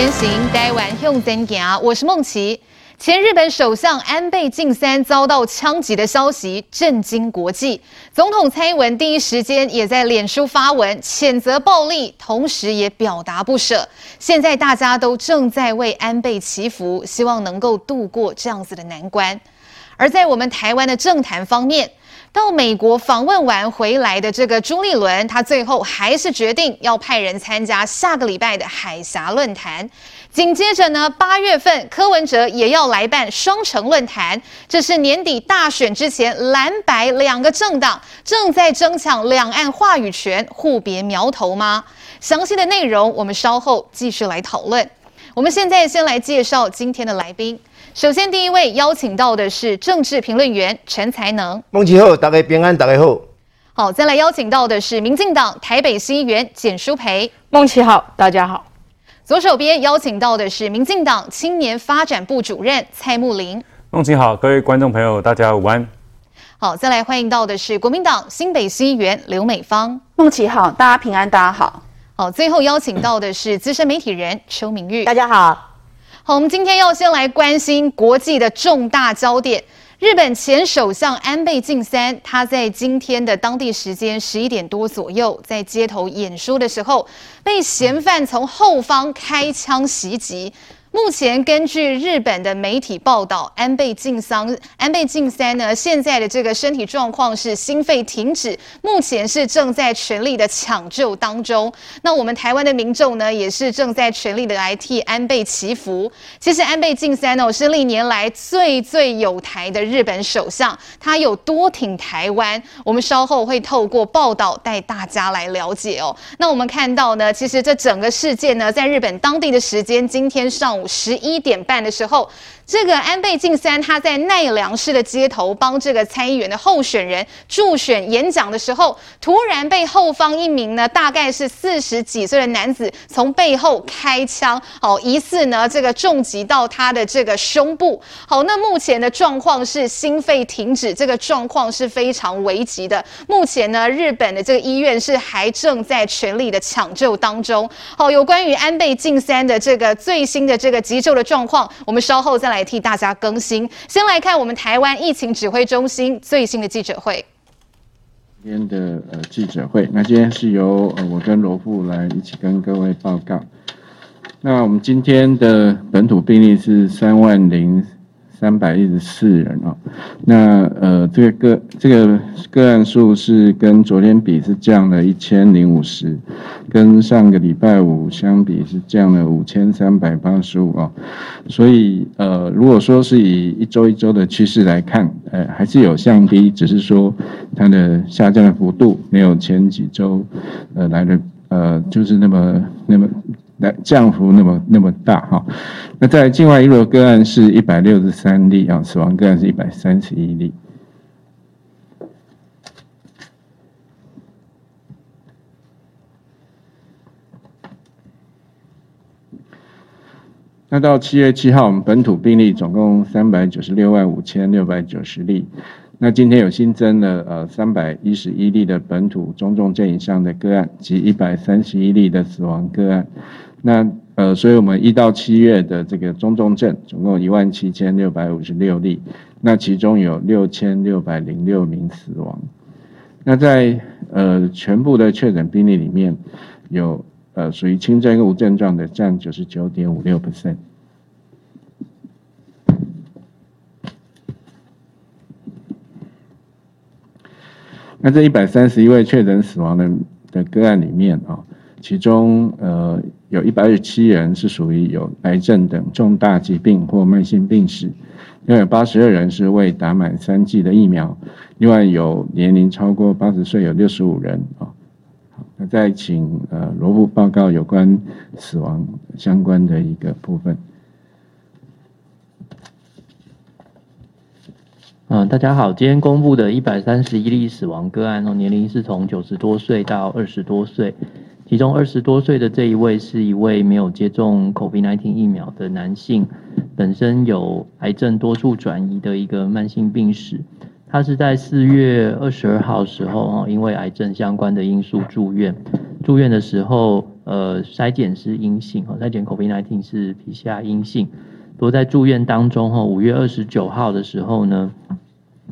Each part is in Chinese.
前行，台湾向前行。我是梦琪。前日本首相安倍晋三遭到枪击的消息震惊国际，总统蔡英文第一时间也在脸书发文谴责暴力，同时也表达不舍。现在大家都正在为安倍祈福，希望能够度过这样子的难关。而在我们台湾的政坛方面，到美国访问完回来的这个朱立伦，他最后还是决定要派人参加下个礼拜的海峡论坛。紧接着呢，八月份柯文哲也要来办双城论坛，这是年底大选之前蓝白两个政党正在争抢两岸话语权，互别苗头吗？详细的内容我们稍后继续来讨论。我们现在先来介绍今天的来宾。首先，第一位邀请到的是政治评论员陈才能。孟琦好，大家平安，大家好。好，再来邀请到的是民进党台北市议员简淑培。孟琪好，大家好。左手边邀请到的是民进党青年发展部主任蔡慕林。孟琪好，各位观众朋友，大家午安。好，再来欢迎到的是国民党新北市议员刘美芳。孟琪好，大家平安，大家好。好，最后邀请到的是资深媒体人邱明玉。大家好。好，我们今天要先来关心国际的重大焦点。日本前首相安倍晋三，他在今天的当地时间十一点多左右，在街头演说的时候，被嫌犯从后方开枪袭击。目前根据日本的媒体报道，安倍晋三安倍晋三呢，现在的这个身体状况是心肺停止，目前是正在全力的抢救当中。那我们台湾的民众呢，也是正在全力的来替安倍祈福。其实安倍晋三呢，是历年来最最有台的日本首相，他有多挺台湾，我们稍后会透过报道带大家来了解哦。那我们看到呢，其实这整个事件呢，在日本当地的时间今天上午十一点半的时候。这个安倍晋三他在奈良市的街头帮这个参议员的候选人助选演讲的时候，突然被后方一名呢，大概是四十几岁的男子从背后开枪，好，疑似呢这个重击到他的这个胸部。好，那目前的状况是心肺停止，这个状况是非常危急的。目前呢，日本的这个医院是还正在全力的抢救当中。好，有关于安倍晋三的这个最新的这个急救的状况，我们稍后再来。来替大家更新。先来看我们台湾疫情指挥中心最新的记者会。今天的呃记者会，那今天是由呃我跟罗富来一起跟各位报告。那我们今天的本土病例是三万零。三百一十四人哦，那呃，这个个这个个案数是跟昨天比是降了一千零五十，跟上个礼拜五相比是降了五千三百八十五哦，所以呃，如果说是以一周一周的趋势来看，呃，还是有降低，只是说它的下降的幅度没有前几周呃来的呃就是那么那么。那降幅那么那么大哈，那在境外移入个案是一百六十三例啊，死亡个案是一百三十一例。那到七月七号，我们本土病例总共三百九十六万五千六百九十例。那今天有新增了呃三百一十一例的本土中重症以上的个案及一百三十一例的死亡个案。那呃，所以我们一到七月的这个中重症总共一万七千六百五十六例，那其中有六千六百零六名死亡。那在呃全部的确诊病例里面，有呃属于轻症跟无症状的占九十九点五六 percent。那这一百三十一位确诊死亡的的个案里面啊，其中呃。有一百二十七人是属于有癌症等重大疾病或慢性病史，另外八十二人是未打满三剂的疫苗，另外有年龄超过八十岁有六十五人啊。好，那再请呃罗布报告有关死亡相关的一个部分。嗯，大家好，今天公布的一百三十一例死亡个案哦，年龄是从九十多岁到二十多岁。其中二十多岁的这一位是一位没有接种 COVID-19 疫苗的男性，本身有癌症多处转移的一个慢性病史。他是在四月二十二号时候，因为癌症相关的因素住院。住院的时候，呃筛检是阴性哈，筛检 COVID-19 是 PCR 阴性。不过在住院当中哈，五月二十九号的时候呢，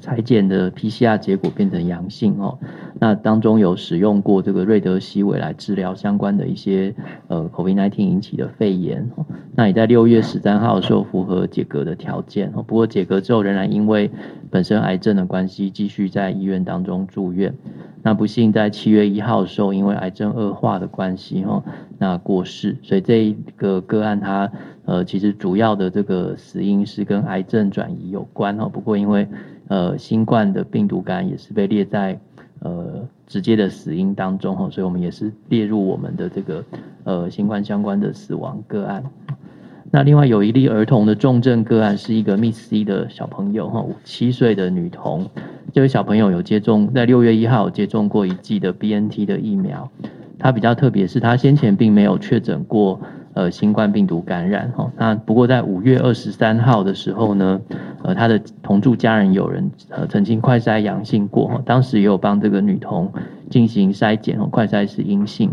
裁剪的 PCR 结果变成阳性哦。那当中有使用过这个瑞德西韦来治疗相关的一些呃 COVID-19 引起的肺炎。那也在六月十三号的时候符合解隔的条件。不过解隔之后仍然因为本身癌症的关系，继续在医院当中住院。那不幸在七月一号的时候，因为癌症恶化的关系哈，那过世。所以这一个个案它呃其实主要的这个死因是跟癌症转移有关哈。不过因为呃新冠的病毒感染也是被列在呃直接的死因当中哈，所以我们也是列入我们的这个呃新冠相关的死亡个案。那另外有一例儿童的重症个案，是一个 Miss C 的小朋友哈，七岁的女童。这位小朋友有接种，在六月一号接种过一剂的 BNT 的疫苗。他比较特别是，他先前并没有确诊过呃新冠病毒感染哈。那不过在五月二十三号的时候呢，呃他的同住家人有人呃曾经快筛阳性过，当时也有帮这个女童进行筛检，快筛是阴性。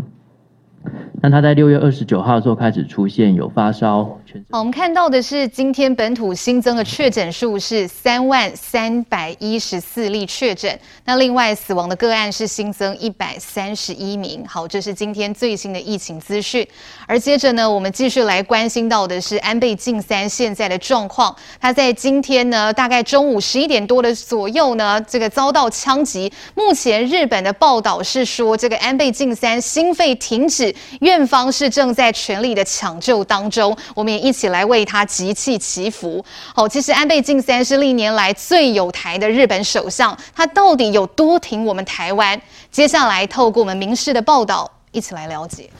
那他在六月二十九号的时候开始出现有发烧。好，我们看到的是今天本土新增的确诊数是三万三百一十四例确诊，那另外死亡的个案是新增一百三十一名。好，这是今天最新的疫情资讯。而接着呢，我们继续来关心到的是安倍晋三现在的状况。他在今天呢，大概中午十一点多的左右呢，这个遭到枪击。目前日本的报道是说，这个安倍晋三心肺停止，院方是正在全力的抢救当中。我们也。一起来为他集气祈福。好，其实安倍晋三是历年来最有台的日本首相，他到底有多挺我们台湾？接下来透过我们民视的报道，一起来了解。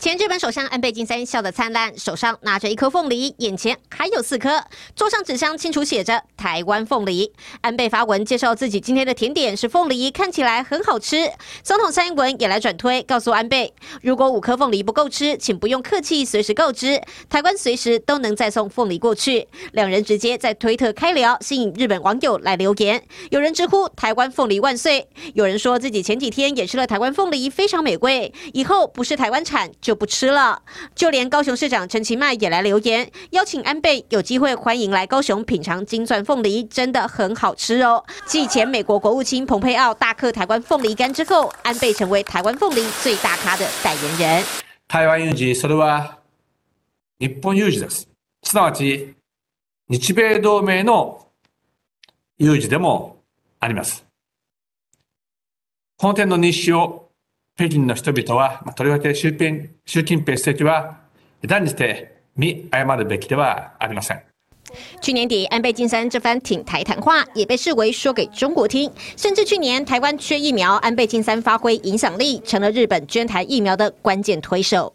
前日本首相安倍晋三笑得灿烂，手上拿着一颗凤梨，眼前还有四颗，桌上纸箱清楚写着“台湾凤梨”。安倍发文介绍自己今天的甜点是凤梨，看起来很好吃。总统蔡英文也来转推，告诉安倍，如果五颗凤梨不够吃，请不用客气，随时告知，台湾随时都能再送凤梨过去。两人直接在推特开聊，吸引日本网友来留言。有人直呼“台湾凤梨万岁”，有人说自己前几天也吃了台湾凤梨，非常美味，以后不是台湾产不吃了，就连高雄市长陈其迈也来留言，邀请安倍有机会欢迎来高雄品尝金钻凤梨，真的很好吃哦。继前美国国务卿蓬佩奥大嗑台湾凤梨干之后，安倍成为台湾凤梨最大咖的代言人。台湾有事，それは日本有事です。すなわち日米同盟の有事でもあります。この点の认识を北京の人々は、とりわけ 习近平主席は断じて见误るべきではありません。去年底，安倍晋三这番挺台谈话也被视为说给中国听，甚至去年台湾缺疫苗，安倍晋三发挥影响力，成了日本捐台疫苗的关键推手。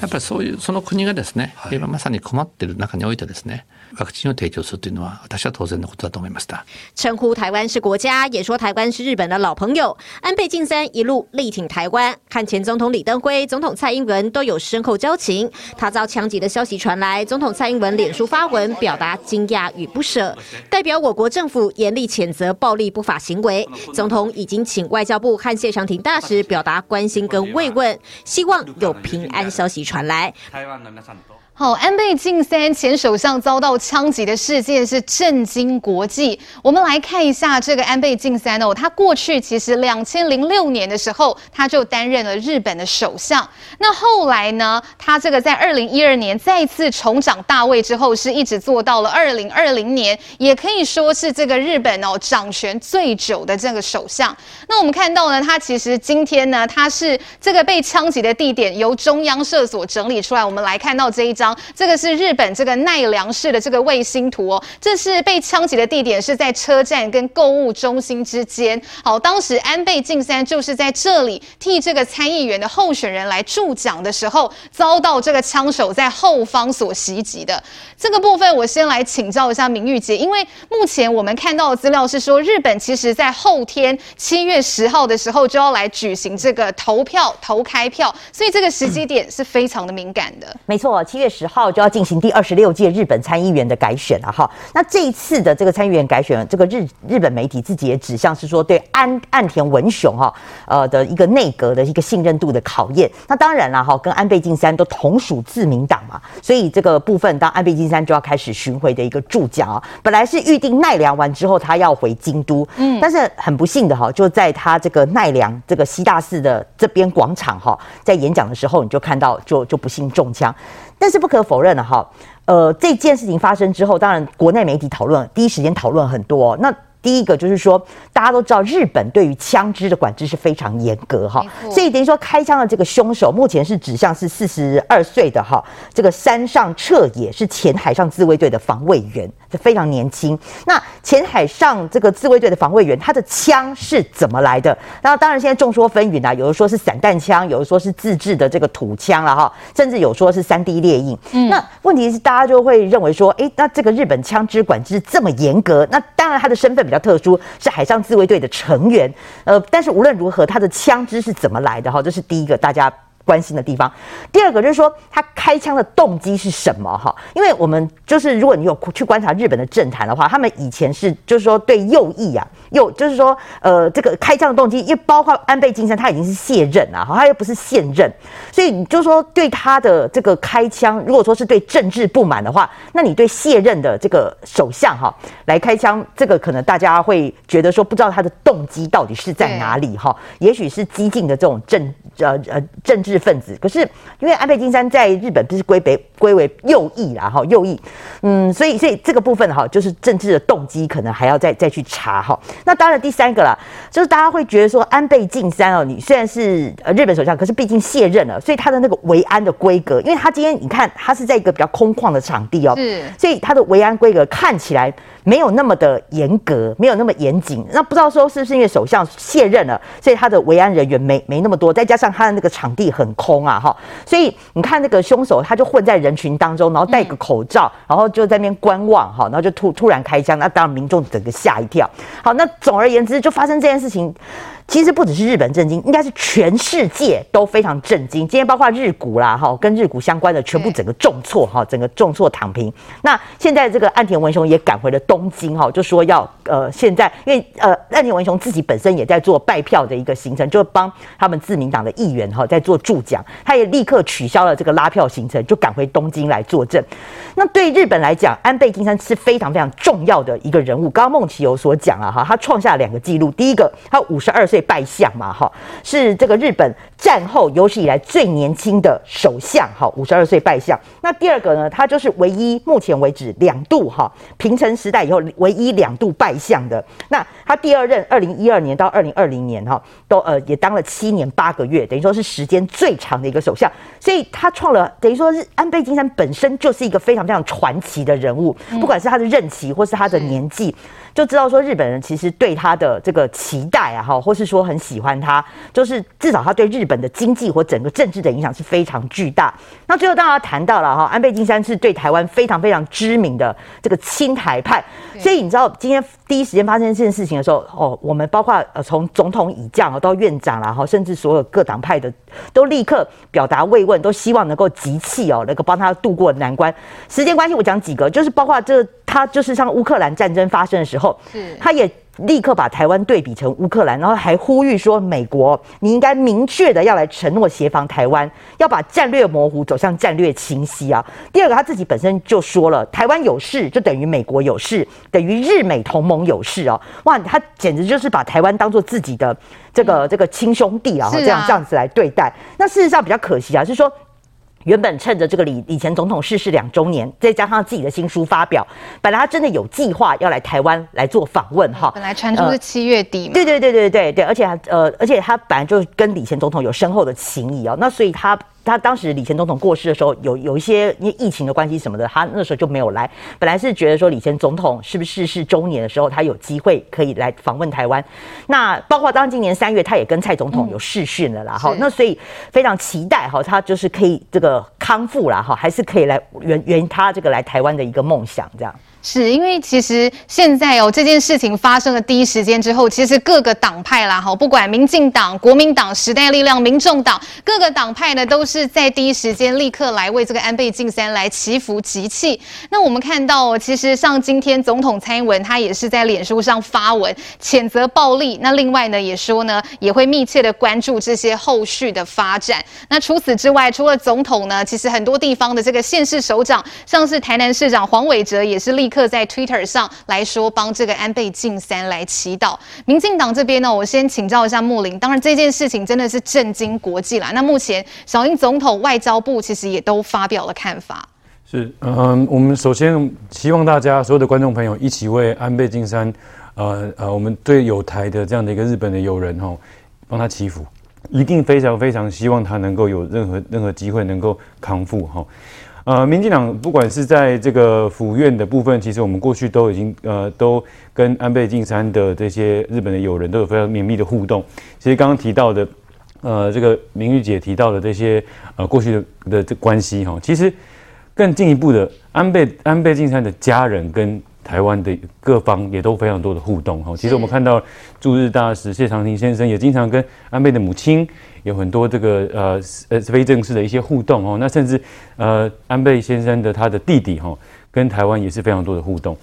やっぱりそういうその国がですね、今まさに困っている中においてですね。ワクチンを提供するというのは私は当然のことだと思いました。称呼台湾是国家，也说台湾是日本的老朋友。安倍晋三一路力挺台湾，和前总统李登辉、总统蔡英文都有深厚交情。他遭枪击的消息传来，总统蔡英文脸书发文表达惊讶与不舍，代表我国政府严厉谴责暴力不法行为。总统已经请外交部和谢长廷大使表达关心跟慰问，希望有平安消息传来。 好，安倍晋三前首相遭到枪击的事件是震惊国际。我们来看一下这个安倍晋三哦，他过去其实两千零六年的时候他就担任了日本的首相。那后来呢，他这个在二零一二年再次重掌大位之后，是一直做到了二零二零年，也可以说是这个日本哦掌权最久的这个首相。那我们看到呢，他其实今天呢，他是这个被枪击的地点由中央社所整理出来，我们来看到这一张。这个是日本这个奈良市的这个卫星图哦，这是被枪击的地点是在车站跟购物中心之间。好，当时安倍晋三就是在这里替这个参议员的候选人来助讲的时候，遭到这个枪手在后方所袭击的。这个部分我先来请教一下明玉姐，因为目前我们看到的资料是说，日本其实在后天七月十号的时候就要来举行这个投票投开票，所以这个时机点是非常的敏感的。没错，七月。十号就要进行第二十六届日本参议员的改选了哈。那这一次的这个参议员改选，这个日日本媒体自己也指向是说对安岸田文雄哈呃的一个内阁的一个信任度的考验。那当然了哈，跟安倍晋三都同属自民党嘛，所以这个部分当安倍晋三就要开始巡回的一个助讲啊。本来是预定奈良完之后他要回京都，嗯，但是很不幸的哈，就在他这个奈良这个西大寺的这边广场哈，在演讲的时候你就看到就就不幸中枪。但是不可否认的哈，呃，这件事情发生之后，当然国内媒体讨论第一时间讨论很多。那第一个就是说，大家都知道日本对于枪支的管制是非常严格哈，所以等于说开枪的这个凶手目前是指向是四十二岁的哈，这个山上彻野是前海上自卫队的防卫员。就非常年轻。那前海上这个自卫队的防卫员，他的枪是怎么来的？那当然现在众说纷纭啊，有的说是散弹枪，有的说是自制的这个土枪了哈，甚至有说是三 D 列印。嗯，那问题是大家就会认为说，哎，那这个日本枪支管制这么严格，那当然他的身份比较特殊，是海上自卫队的成员。呃，但是无论如何，他的枪支是怎么来的？哈，这是第一个大家。关心的地方，第二个就是说他开枪的动机是什么？哈，因为我们就是如果你有去观察日本的政坛的话，他们以前是就是说对右翼啊，右就是说呃这个开枪的动机，因为包括安倍晋三他已经是卸任了，哈，他又不是现任，所以你就说对他的这个开枪，如果说是对政治不满的话，那你对卸任的这个首相哈来开枪，这个可能大家会觉得说不知道他的动机到底是在哪里哈，也许是激进的这种政呃呃政治。知识分子，可是因为安倍晋三在日本不是归北归为右翼啦，哈，右翼，嗯，所以所以这个部分哈，就是政治的动机可能还要再再去查哈。那当然第三个啦，就是大家会觉得说安倍晋三哦，你虽然是呃日本首相，可是毕竟卸任了，所以他的那个维安的规格，因为他今天你看他是在一个比较空旷的场地哦，是，所以他的维安规格看起来。没有那么的严格，没有那么严谨。那不知道说是不是因为首相卸任了，所以他的维安人员没没那么多，再加上他的那个场地很空啊，哈。所以你看那个凶手，他就混在人群当中，然后戴个口罩，然后就在那边观望，哈，然后就突突然开枪，那当然民众整个吓一跳。好，那总而言之，就发生这件事情。其实不只是日本震惊，应该是全世界都非常震惊。今天包括日股啦，哈，跟日股相关的全部整个重挫，哈，整个重挫躺平。那现在这个岸田文雄也赶回了东京，哈，就说要呃，现在因为呃，岸田文雄自己本身也在做拜票的一个行程，就帮他们自民党的议员哈在做助讲，他也立刻取消了这个拉票行程，就赶回东京来作证。那对日本来讲，安倍晋三是非常非常重要的一个人物。刚刚孟琪有所讲了哈，他创下两个纪录，第一个他五十二岁。拜相嘛，哈，是这个日本战后有史以来最年轻的首相，哈，五十二岁拜相。那第二个呢，他就是唯一目前为止两度哈平成时代以后唯一两度拜相的。那他第二任二零一二年到二零二零年哈，都呃也当了七年八个月，等于说是时间最长的一个首相。所以他创了等于说是安倍晋三本身就是一个非常非常传奇的人物，不管是他的任期或是他的年纪。就知道说日本人其实对他的这个期待啊，哈，或是说很喜欢他，就是至少他对日本的经济或整个政治的影响是非常巨大。那最后当然谈到了哈，安倍晋三是对台湾非常非常知名的这个亲台派，所以你知道今天第一时间发生这件事情的时候，哦，我们包括呃从总统以降到院长啦，哈，甚至所有各党派的都立刻表达慰问，都希望能够集气哦，能够帮他渡过难关。时间关系，我讲几个，就是包括这。他就是像乌克兰战争发生的时候，是他也立刻把台湾对比成乌克兰，然后还呼吁说，美国你应该明确的要来承诺协防台湾，要把战略模糊走向战略清晰啊。第二个，他自己本身就说了，台湾有事就等于美国有事，等于日美同盟有事哦。哇，他简直就是把台湾当做自己的这个这个亲兄弟啊，这样这样子来对待。那事实上比较可惜啊，是说。原本趁着这个李李前总统逝世两周年，再加上自己的新书发表，本来他真的有计划要来台湾来做访问哈。本来传出是七月底嘛。对对对对对对，而且呃，而且他本来就跟李前总统有深厚的情谊哦，那所以他。他当时李前总统过世的时候，有有一些因为疫情的关系什么的，他那时候就没有来。本来是觉得说李前总统是不是逝世周年的时候，他有机会可以来访问台湾。那包括当今年三月，他也跟蔡总统有视讯了啦。哈、嗯，那所以非常期待哈，他就是可以这个康复了哈，还是可以来圆圆他这个来台湾的一个梦想这样。是因为其实现在哦，这件事情发生的第一时间之后，其实各个党派啦，哈，不管民进党、国民党、时代力量、民众党，各个党派呢，都是在第一时间立刻来为这个安倍晋三来祈福集气。那我们看到哦，其实像今天总统蔡英文，他也是在脸书上发文谴责暴力。那另外呢，也说呢，也会密切的关注这些后续的发展。那除此之外，除了总统呢，其实很多地方的这个县市首长，像是台南市长黄伟哲，也是立。刻在 Twitter 上来说，帮这个安倍晋三来祈祷。民进党这边呢，我先请教一下木林。当然，这件事情真的是震惊国际啦。那目前小英总统、外交部其实也都发表了看法。是，嗯，我们首先希望大家所有的观众朋友一起为安倍晋三，呃呃，我们对友台的这样的一个日本的友人哈，帮他祈福，一定非常非常希望他能够有任何任何机会能够康复哈。呃，民进党不管是在这个府院的部分，其实我们过去都已经呃，都跟安倍晋三的这些日本的友人都有非常绵密的互动。其实刚刚提到的，呃，这个明玉姐提到的这些呃过去的的这关系哈，其实更进一步的，安倍安倍晋三的家人跟台湾的各方也都非常多的互动哈。其实我们看到驻日大使谢长廷先生也经常跟安倍的母亲。有很多这个呃呃非正式的一些互动哦，那甚至呃安倍先生的他的弟弟哈，跟台湾也是非常多的互动。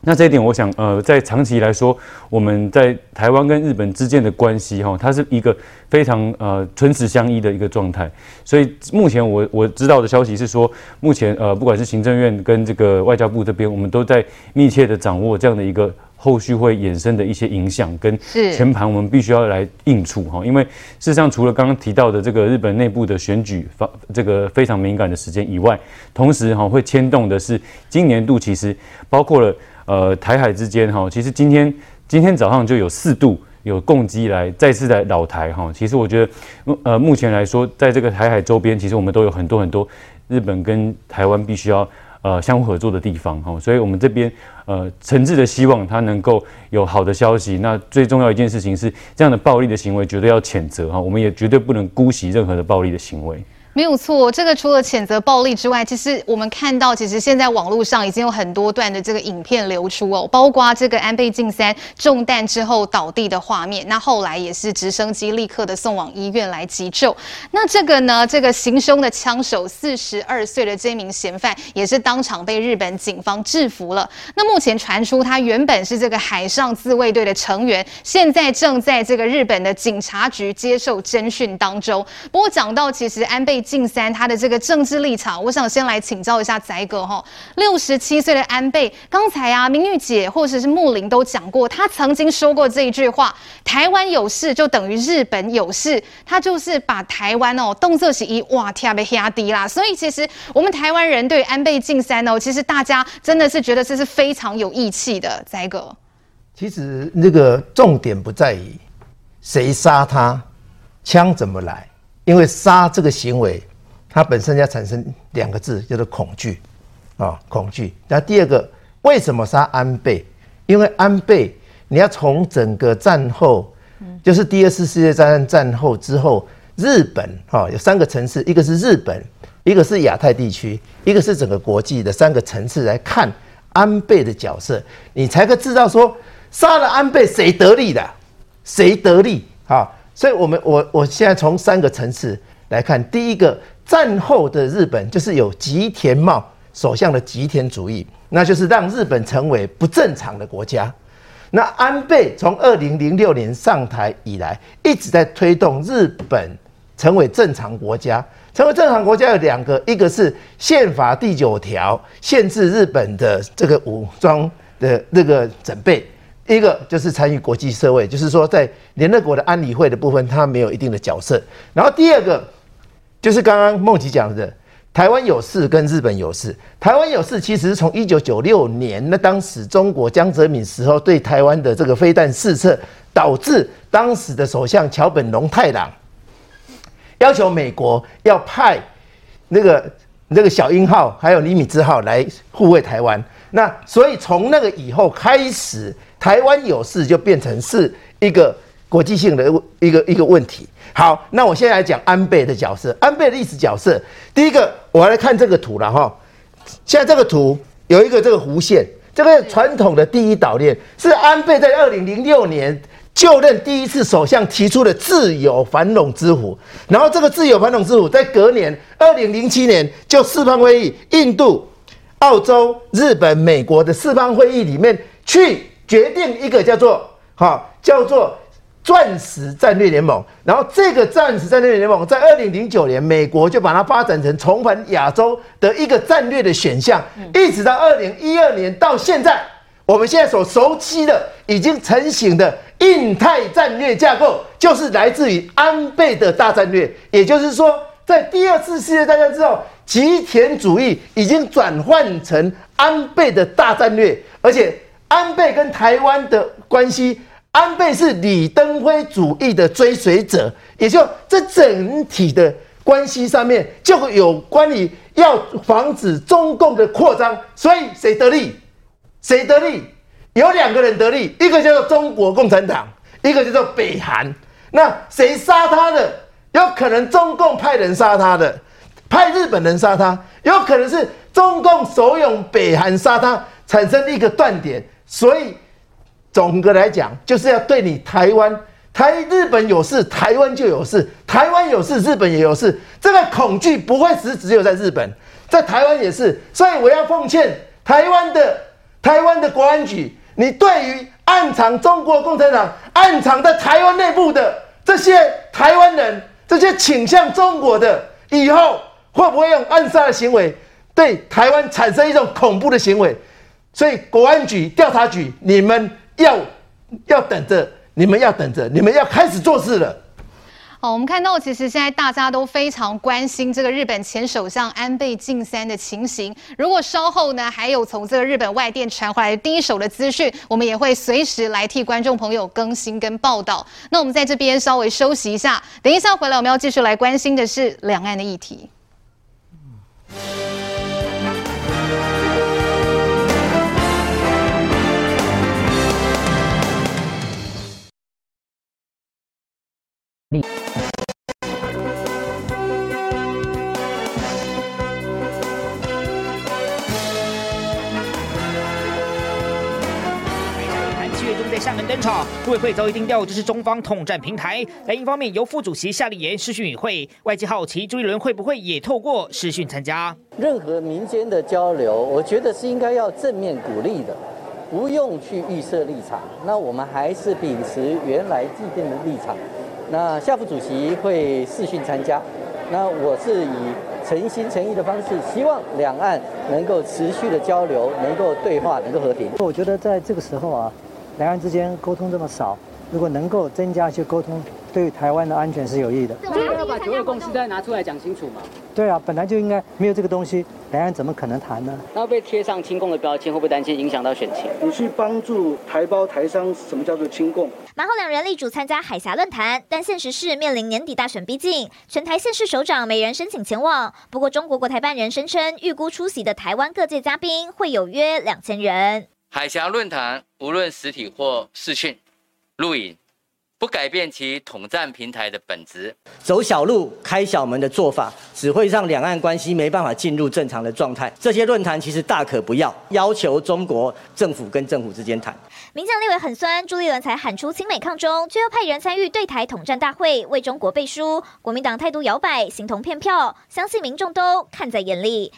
那这一点，我想呃在长期来说，我们在台湾跟日本之间的关系哈，它是一个非常呃唇齿相依的一个状态。所以目前我我知道的消息是说，目前呃不管是行政院跟这个外交部这边，我们都在密切的掌握这样的一个。后续会衍生的一些影响跟全盘，我们必须要来应处哈。因为事实上，除了刚刚提到的这个日本内部的选举发这个非常敏感的时间以外，同时哈会牵动的是今年度其实包括了呃台海之间哈，其实今天今天早上就有四度有共机来再次来扰台哈。其实我觉得呃目前来说，在这个台海周边，其实我们都有很多很多日本跟台湾必须要。呃，相互合作的地方哈，所以我们这边呃，诚挚的希望他能够有好的消息。那最重要一件事情是，这样的暴力的行为绝对要谴责哈，我们也绝对不能姑息任何的暴力的行为。没有错，这个除了谴责暴力之外，其实我们看到，其实现在网络上已经有很多段的这个影片流出哦，包括这个安倍晋三中弹之后倒地的画面，那后来也是直升机立刻的送往医院来急救。那这个呢，这个行凶的枪手四十二岁的这名嫌犯，也是当场被日本警方制服了。那目前传出他原本是这个海上自卫队的成员，现在正在这个日本的警察局接受侦讯当中。不过讲到其实安倍。晋三他的这个政治立场，我想先来请教一下宰哥哈。六十七岁的安倍，刚才啊，明玉姐或者是木林都讲过，他曾经说过这一句话：台湾有事就等于日本有事。他就是把台湾哦，动作起一哇，天被压低啦。所以其实我们台湾人对安倍晋三哦，其实大家真的是觉得这是非常有义气的。宰哥，其实那个重点不在于谁杀他，枪怎么来。因为杀这个行为，它本身要产生两个字，叫做恐惧，啊，恐惧。那第二个，为什么杀安倍？因为安倍，你要从整个战后，就是第二次世界大战战后之后，日本哈有三个层次，一个是日本，一个是亚太地区，一个是整个国际的三个层次来看安倍的角色，你才可知道说杀了安倍谁得利的，谁得利啊？所以，我们我我现在从三个层次来看，第一个，战后的日本就是有吉田茂首相的吉田主义，那就是让日本成为不正常的国家。那安倍从二零零六年上台以来，一直在推动日本成为正常国家。成为正常国家有两个，一个是宪法第九条限制日本的这个武装的那个准备。一个就是参与国际社会，就是说在联合国的安理会的部分，它没有一定的角色。然后第二个就是刚刚孟琪讲的，台湾有事跟日本有事。台湾有事其实是从一九九六年，那当时中国江泽民时候对台湾的这个飞弹试射，导致当时的首相桥本龙太郎要求美国要派那个那个小鹰号还有尼米兹号来护卫台湾。那所以从那个以后开始。台湾有事就变成是一个国际性的一个一个问题。好，那我现在来讲安倍的角色。安倍的历史角色，第一个，我来看这个图了哈。现在这个图有一个这个弧线，这个传统的第一岛链是安倍在二零零六年就任第一次首相提出的自由繁荣之湖，然后这个自由繁荣之湖在隔年二零零七年就四方会议，印度、澳洲、日本、美国的四方会议里面去决定一个叫做哈叫做。钻石战略联盟，然后这个钻石战略联盟在二零零九年，美国就把它发展成重返亚洲的一个战略的选项，一直到二零一二年到现在，我们现在所熟悉的已经成型的印太战略架构，就是来自于安倍的大战略。也就是说，在第二次世界大战之后，极田主义已经转换成安倍的大战略，而且安倍跟台湾的关系。安倍是李登辉主义的追随者，也就这整体的关系上面就有关于要防止中共的扩张，所以谁得利？谁得利？有两个人得利，一个叫做中国共产党，一个叫做北韩。那谁杀他的？有可能中共派人杀他的，派日本人杀他，有可能是中共怂恿北韩杀他，产生一个断点，所以。总的来讲，就是要对你台湾、台日本有事，台湾就有事；台湾有事，日本也有事。这个恐惧不会只只有在日本，在台湾也是。所以我要奉劝台湾的台湾的国安局，你对于暗藏中国共产党、暗藏在台湾内部的这些台湾人、这些倾向中国的，以后会不会用暗杀的行为对台湾产生一种恐怖的行为？所以国安局、调查局，你们。要要等着，你们要等着，你们要开始做事了。好，我们看到其实现在大家都非常关心这个日本前首相安倍晋三的情形。如果稍后呢还有从这个日本外电传回来的第一手的资讯，我们也会随时来替观众朋友更新跟报道。那我们在这边稍微休息一下，等一下回来我们要继续来关心的是两岸的议题。七月中在厦门登场，陆委会早已定调，这是中方统战平台。蓝营方面由副主席夏立言视讯与会，外界好奇朱立伦会不会也透过视讯参加？任何民间的交流，我觉得是应该要正面鼓励的，不用去预设立场。那我们还是秉持原来既定的立场。那夏副主席会视讯参加，那我是以诚心诚意的方式，希望两岸能够持续的交流，能够对话，能够和平。我觉得在这个时候啊。两岸之间沟通这么少，如果能够增加一些沟通，对台湾的安全是有益的。就要把九二共识再拿出来讲清楚嘛？对啊，本来就应该没有这个东西，两岸怎么可能谈呢？然后被贴上亲共的标签，会不会担心影响到选情？你去帮助台胞台商，什么叫做亲共？马后两人力主参加海峡论坛，但现实是面临年底大选逼近，全台县市首长每人申请前往。不过中国国台办人声称，预估出席的台湾各界嘉宾会有约两千人。海峡论坛无论实体或视讯、录影，不改变其统战平台的本质。走小路、开小门的做法，只会让两岸关系没办法进入正常的状态。这些论坛其实大可不要，要求中国政府跟政府之间谈。民进立委很酸，朱立伦才喊出亲美抗中，却又派人参与对台统战大会，为中国背书。国民党态度摇摆，形同骗票，相信民众都看在眼里。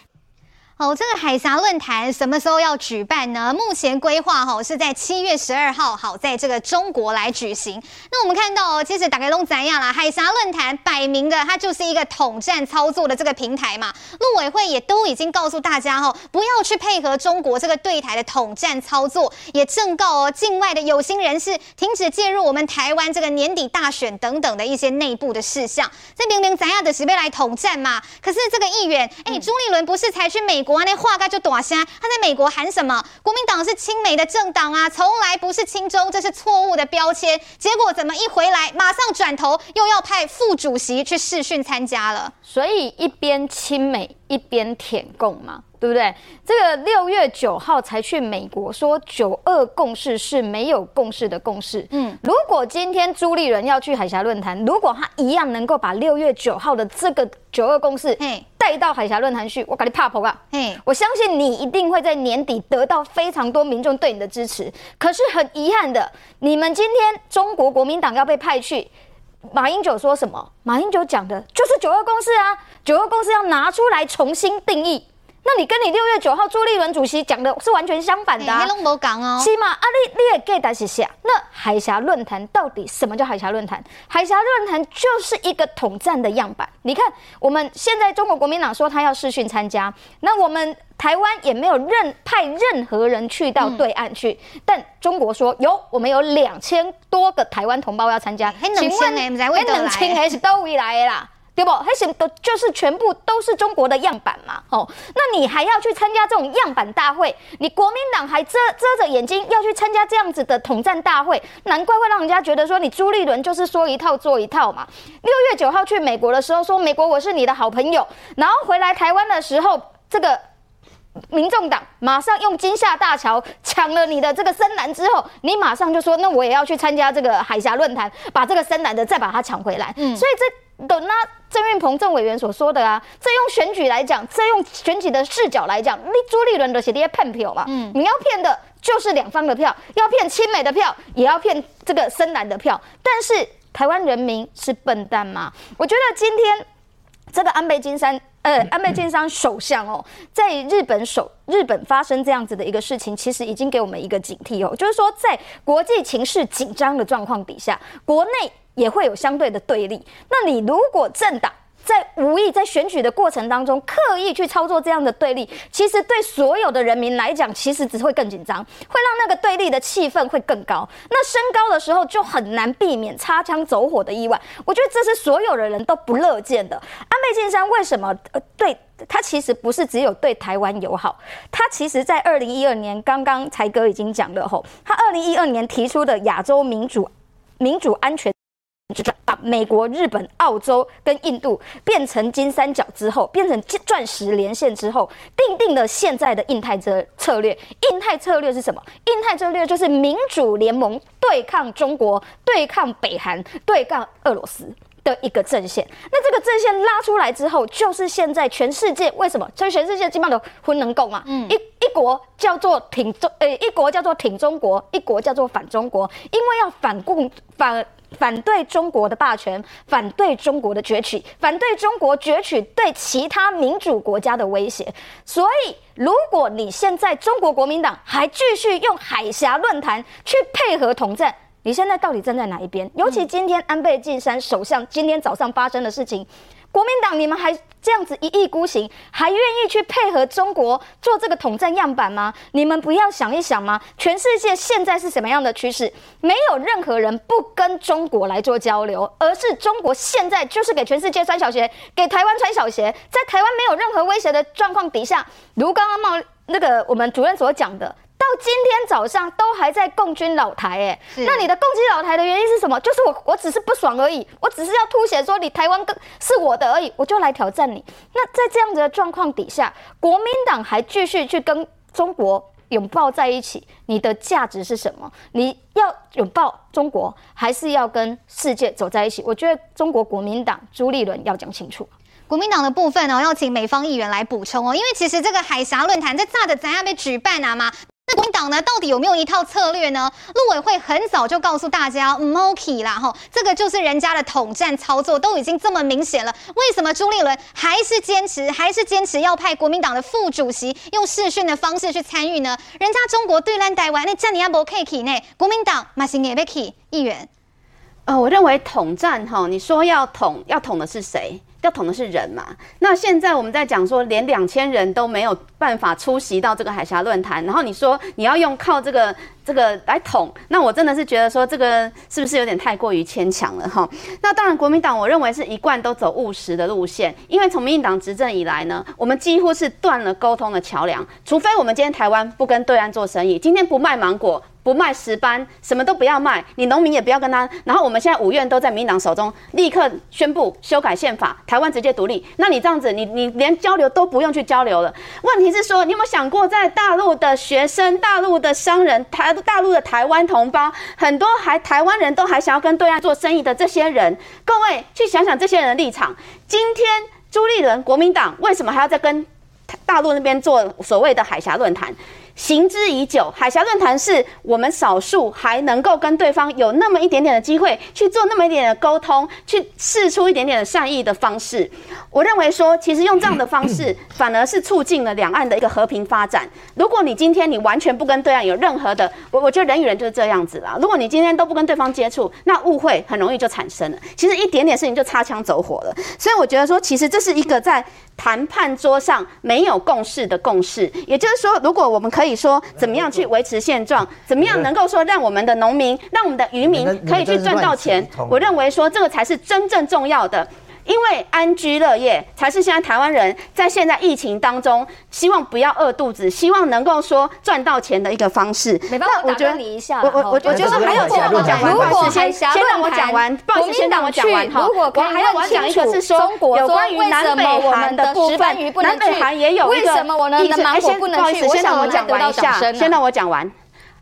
哦，这个海峡论坛什么时候要举办呢？目前规划哈是在七月十二号，好，在这个中国来举行。那我们看到哦，其实打开龙怎样啦？海峡论坛摆明的，它就是一个统战操作的这个平台嘛。陆委会也都已经告诉大家哈，不要去配合中国这个对台的统战操作，也正告哦境外的有心人士停止介入我们台湾这个年底大选等等的一些内部的事项。这明明咱亚的是被来统战嘛？可是这个议员，哎，朱立伦不是才去美国？国内话该就大声，他在美国喊什么？国民党是亲美的政党啊，从来不是亲中，这是错误的标签。结果怎么一回来，马上转头又要派副主席去试训参加了？所以一边亲美一边舔共吗？对不对？这个六月九号才去美国说九二共识是没有共识的共识。嗯，如果今天朱立伦要去海峡论坛，如果他一样能够把六月九号的这个九二共识带到海峡论坛去，我给你怕跑啊！嘿，我相信你一定会在年底得到非常多民众对你的支持。可是很遗憾的，你们今天中国国民党要被派去。马英九说什么？马英九讲的就是九二共识啊！九二共识要拿出来重新定义。那你跟你六月九号朱立伦主席讲的是完全相反的、啊。黑龙江讲哦，起码啊，你你也给大家写。那海峡论坛到底什么叫海峡论坛？海峡论坛就是一个统战的样板。你看，我们现在中国国民党说他要试训参加，那我们。台湾也没有任派任何人去到对岸去，嗯、但中国说有，我们有两千多个台湾同胞要参加。请问，那两千还是都未来的啦？对不？还是都就是全部都是中国的样板嘛？哦，那你还要去参加这种样板大会？你国民党还遮遮着眼睛要去参加这样子的统战大会？难怪会让人家觉得说你朱立伦就是说一套做一套嘛。六月九号去美国的时候说美国我是你的好朋友，然后回来台湾的时候这个。民众党马上用金厦大桥抢了你的这个深蓝之后，你马上就说，那我也要去参加这个海峡论坛，把这个深蓝的再把它抢回来。嗯，所以这等那郑运鹏郑委员所说的啊，这用选举来讲，这用选举的视角来讲，你朱立伦的写的骗票嘛。嗯，你要骗的就是两方的票，要骗亲美的票，也要骗这个深蓝的票。但是台湾人民是笨蛋吗？我觉得今天这个安倍晋三。呃，安倍晋三首相哦，在日本首日本发生这样子的一个事情，其实已经给我们一个警惕哦，就是说在国际情势紧张的状况底下，国内也会有相对的对立。那你如果政党，在无意在选举的过程当中刻意去操作这样的对立，其实对所有的人民来讲，其实只会更紧张，会让那个对立的气氛会更高。那升高的时候就很难避免擦枪走火的意外。我觉得这是所有的人都不乐见的。安倍晋三为什么呃对他其实不是只有对台湾友好，他其实在二零一二年刚刚才哥已经讲了吼，他二零一二年提出的亚洲民主民主安全。就把美国、日本、澳洲跟印度变成金三角之后，变成金钻石连线之后，定定了现在的印太策策略。印太策略是什么？印太策略就是民主联盟对抗中国、对抗北韩、对抗俄罗斯的一个阵线。那这个阵线拉出来之后，就是现在全世界为什么？所以全世界基本上都不能共嘛。嗯，一一国叫做挺中，呃，一国叫做挺中国，一国叫做反中国，因为要反共反。反对中国的霸权，反对中国的崛起，反对中国崛起对其他民主国家的威胁。所以，如果你现在中国国民党还继续用海峡论坛去配合统战，你现在到底站在哪一边？尤其今天安倍晋三首相今天早上发生的事情。国民党，你们还这样子一意孤行，还愿意去配合中国做这个统战样板吗？你们不要想一想吗？全世界现在是什么样的趋势？没有任何人不跟中国来做交流，而是中国现在就是给全世界穿小鞋，给台湾穿小鞋。在台湾没有任何威胁的状况底下，如刚刚冒那个我们主任所讲的。到今天早上都还在共军老台，哎，那你的共军老台的原因是什么？就是我，我只是不爽而已，我只是要凸显说你台湾更是我的而已，我就来挑战你。那在这样子的状况底下，国民党还继续去跟中国拥抱在一起，你的价值是什么？你要拥抱中国，还是要跟世界走在一起？我觉得中国国民党朱立伦要讲清楚。国民党的部分呢、哦，要请美方议员来补充哦，因为其实这个海峡论坛在炸的怎样被举办啊嘛？那国民党呢，到底有没有一套策略呢？陆委会很早就告诉大家，Moki 啦，吼，这个就是人家的统战操作，都已经这么明显了。为什么朱立伦还是坚持，还是坚持要派国民党的副主席用视讯的方式去参与呢？人家中国对岸台湾，那叫你阿伯 K 呢？国民党马上也被 K 议员。呃，我认为统战哈，你说要统，要统的是谁？要统的是人嘛？那现在我们在讲说，连两千人都没有办法出席到这个海峡论坛，然后你说你要用靠这个这个来统，那我真的是觉得说这个是不是有点太过于牵强了哈？那当然，国民党我认为是一贯都走务实的路线，因为从民进党执政以来呢，我们几乎是断了沟通的桥梁，除非我们今天台湾不跟对岸做生意，今天不卖芒果。不卖石斑，什么都不要卖，你农民也不要跟他。然后我们现在五院都在民党手中，立刻宣布修改宪法，台湾直接独立。那你这样子，你你连交流都不用去交流了。问题是说，你有没有想过，在大陆的学生、大陆的商人、台大陆的台湾同胞，很多还台湾人都还想要跟对岸做生意的这些人，各位去想想这些人的立场。今天朱立伦国民党为什么还要再跟大陆那边做所谓的海峡论坛？行之已久，海峡论坛是我们少数还能够跟对方有那么一点点的机会去做那么一点点的沟通，去试出一点点的善意的方式。我认为说，其实用这样的方式，反而是促进了两岸的一个和平发展。如果你今天你完全不跟对岸有任何的，我我觉得人与人就是这样子啦。如果你今天都不跟对方接触，那误会很容易就产生了。其实一点点事情就擦枪走火了。所以我觉得说，其实这是一个在谈判桌上没有共识的共识。也就是说，如果我们可以。说怎么样去维持现状？怎么样能够说让我们的农民、让我们的渔民可以去赚到钱？我认为说这个才是真正重要的。因为安居乐业才是现在台湾人在现在疫情当中希望不要饿肚子，希望能够说赚到钱的一个方式。没办法，我觉得你一下，我我我我觉得还有先让我讲完，如果先先让我讲完，不好意思，先让我讲完哈。如果我还要我讲一个是说有关于南北韩的部分，南北韩也有一个，为什么我不能去？先让我讲完一下，先让我讲完。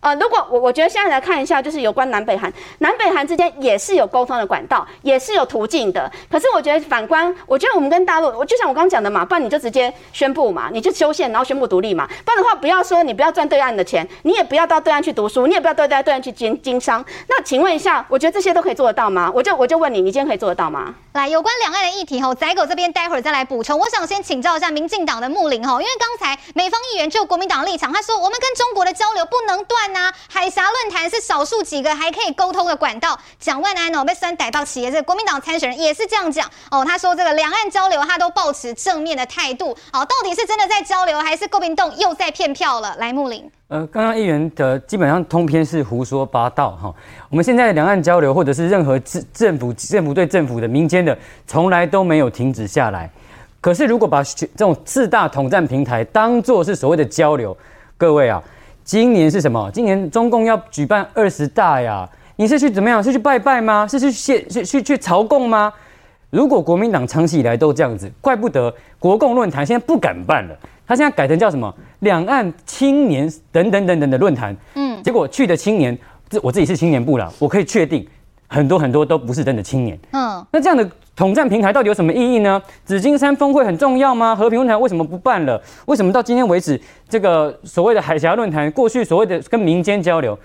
呃，如果我我觉得现在来看一下，就是有关南北韩，南北韩之间也是有沟通的管道，也是有途径的。可是我觉得反观，我觉得我们跟大陆，我就像我刚刚讲的嘛，不然你就直接宣布嘛，你就修宪，然后宣布独立嘛。不然的话，不要说你不要赚对岸的钱，你也不要到对岸去读书，你也不要到对岸去经经商。那请问一下，我觉得这些都可以做得到吗？我就我就问你，你今天可以做得到吗？来，有关两岸的议题吼，仔狗这边待会儿再来补充。我想先请教一下民进党的木林吼，因为刚才美方议员就国民党立场，他说我们跟中国的交流不能断呐，海峡。论坛是少数几个还可以沟通的管道。蒋万安哦被酸逮到企业，这国民党参选人也是这样讲哦。他说这个两岸交流他都抱持正面的态度。好，到底是真的在交流，还是郭明洞又在骗票了？来木林，呃，刚刚议员的基本上通篇是胡说八道哈。我们现在的两岸交流，或者是任何政政府政府对政府的民间的，从来都没有停止下来。可是如果把这种四大统战平台当做是所谓的交流，各位啊。今年是什么？今年中共要举办二十大呀！你是去怎么样？是去拜拜吗？是去献去去去朝贡吗？如果国民党长期以来都这样子，怪不得国共论坛现在不敢办了。他现在改成叫什么？两岸青年等等等等的论坛。嗯，结果去的青年，这我自己是青年部了，我可以确定很多很多都不是真的青年。嗯，那这样的。统战平台到底有什么意义呢？紫金山峰会很重要吗？和平论坛为什么不办了？为什么到今天为止，这个所谓的海峡论坛，过去所谓的跟民间交流，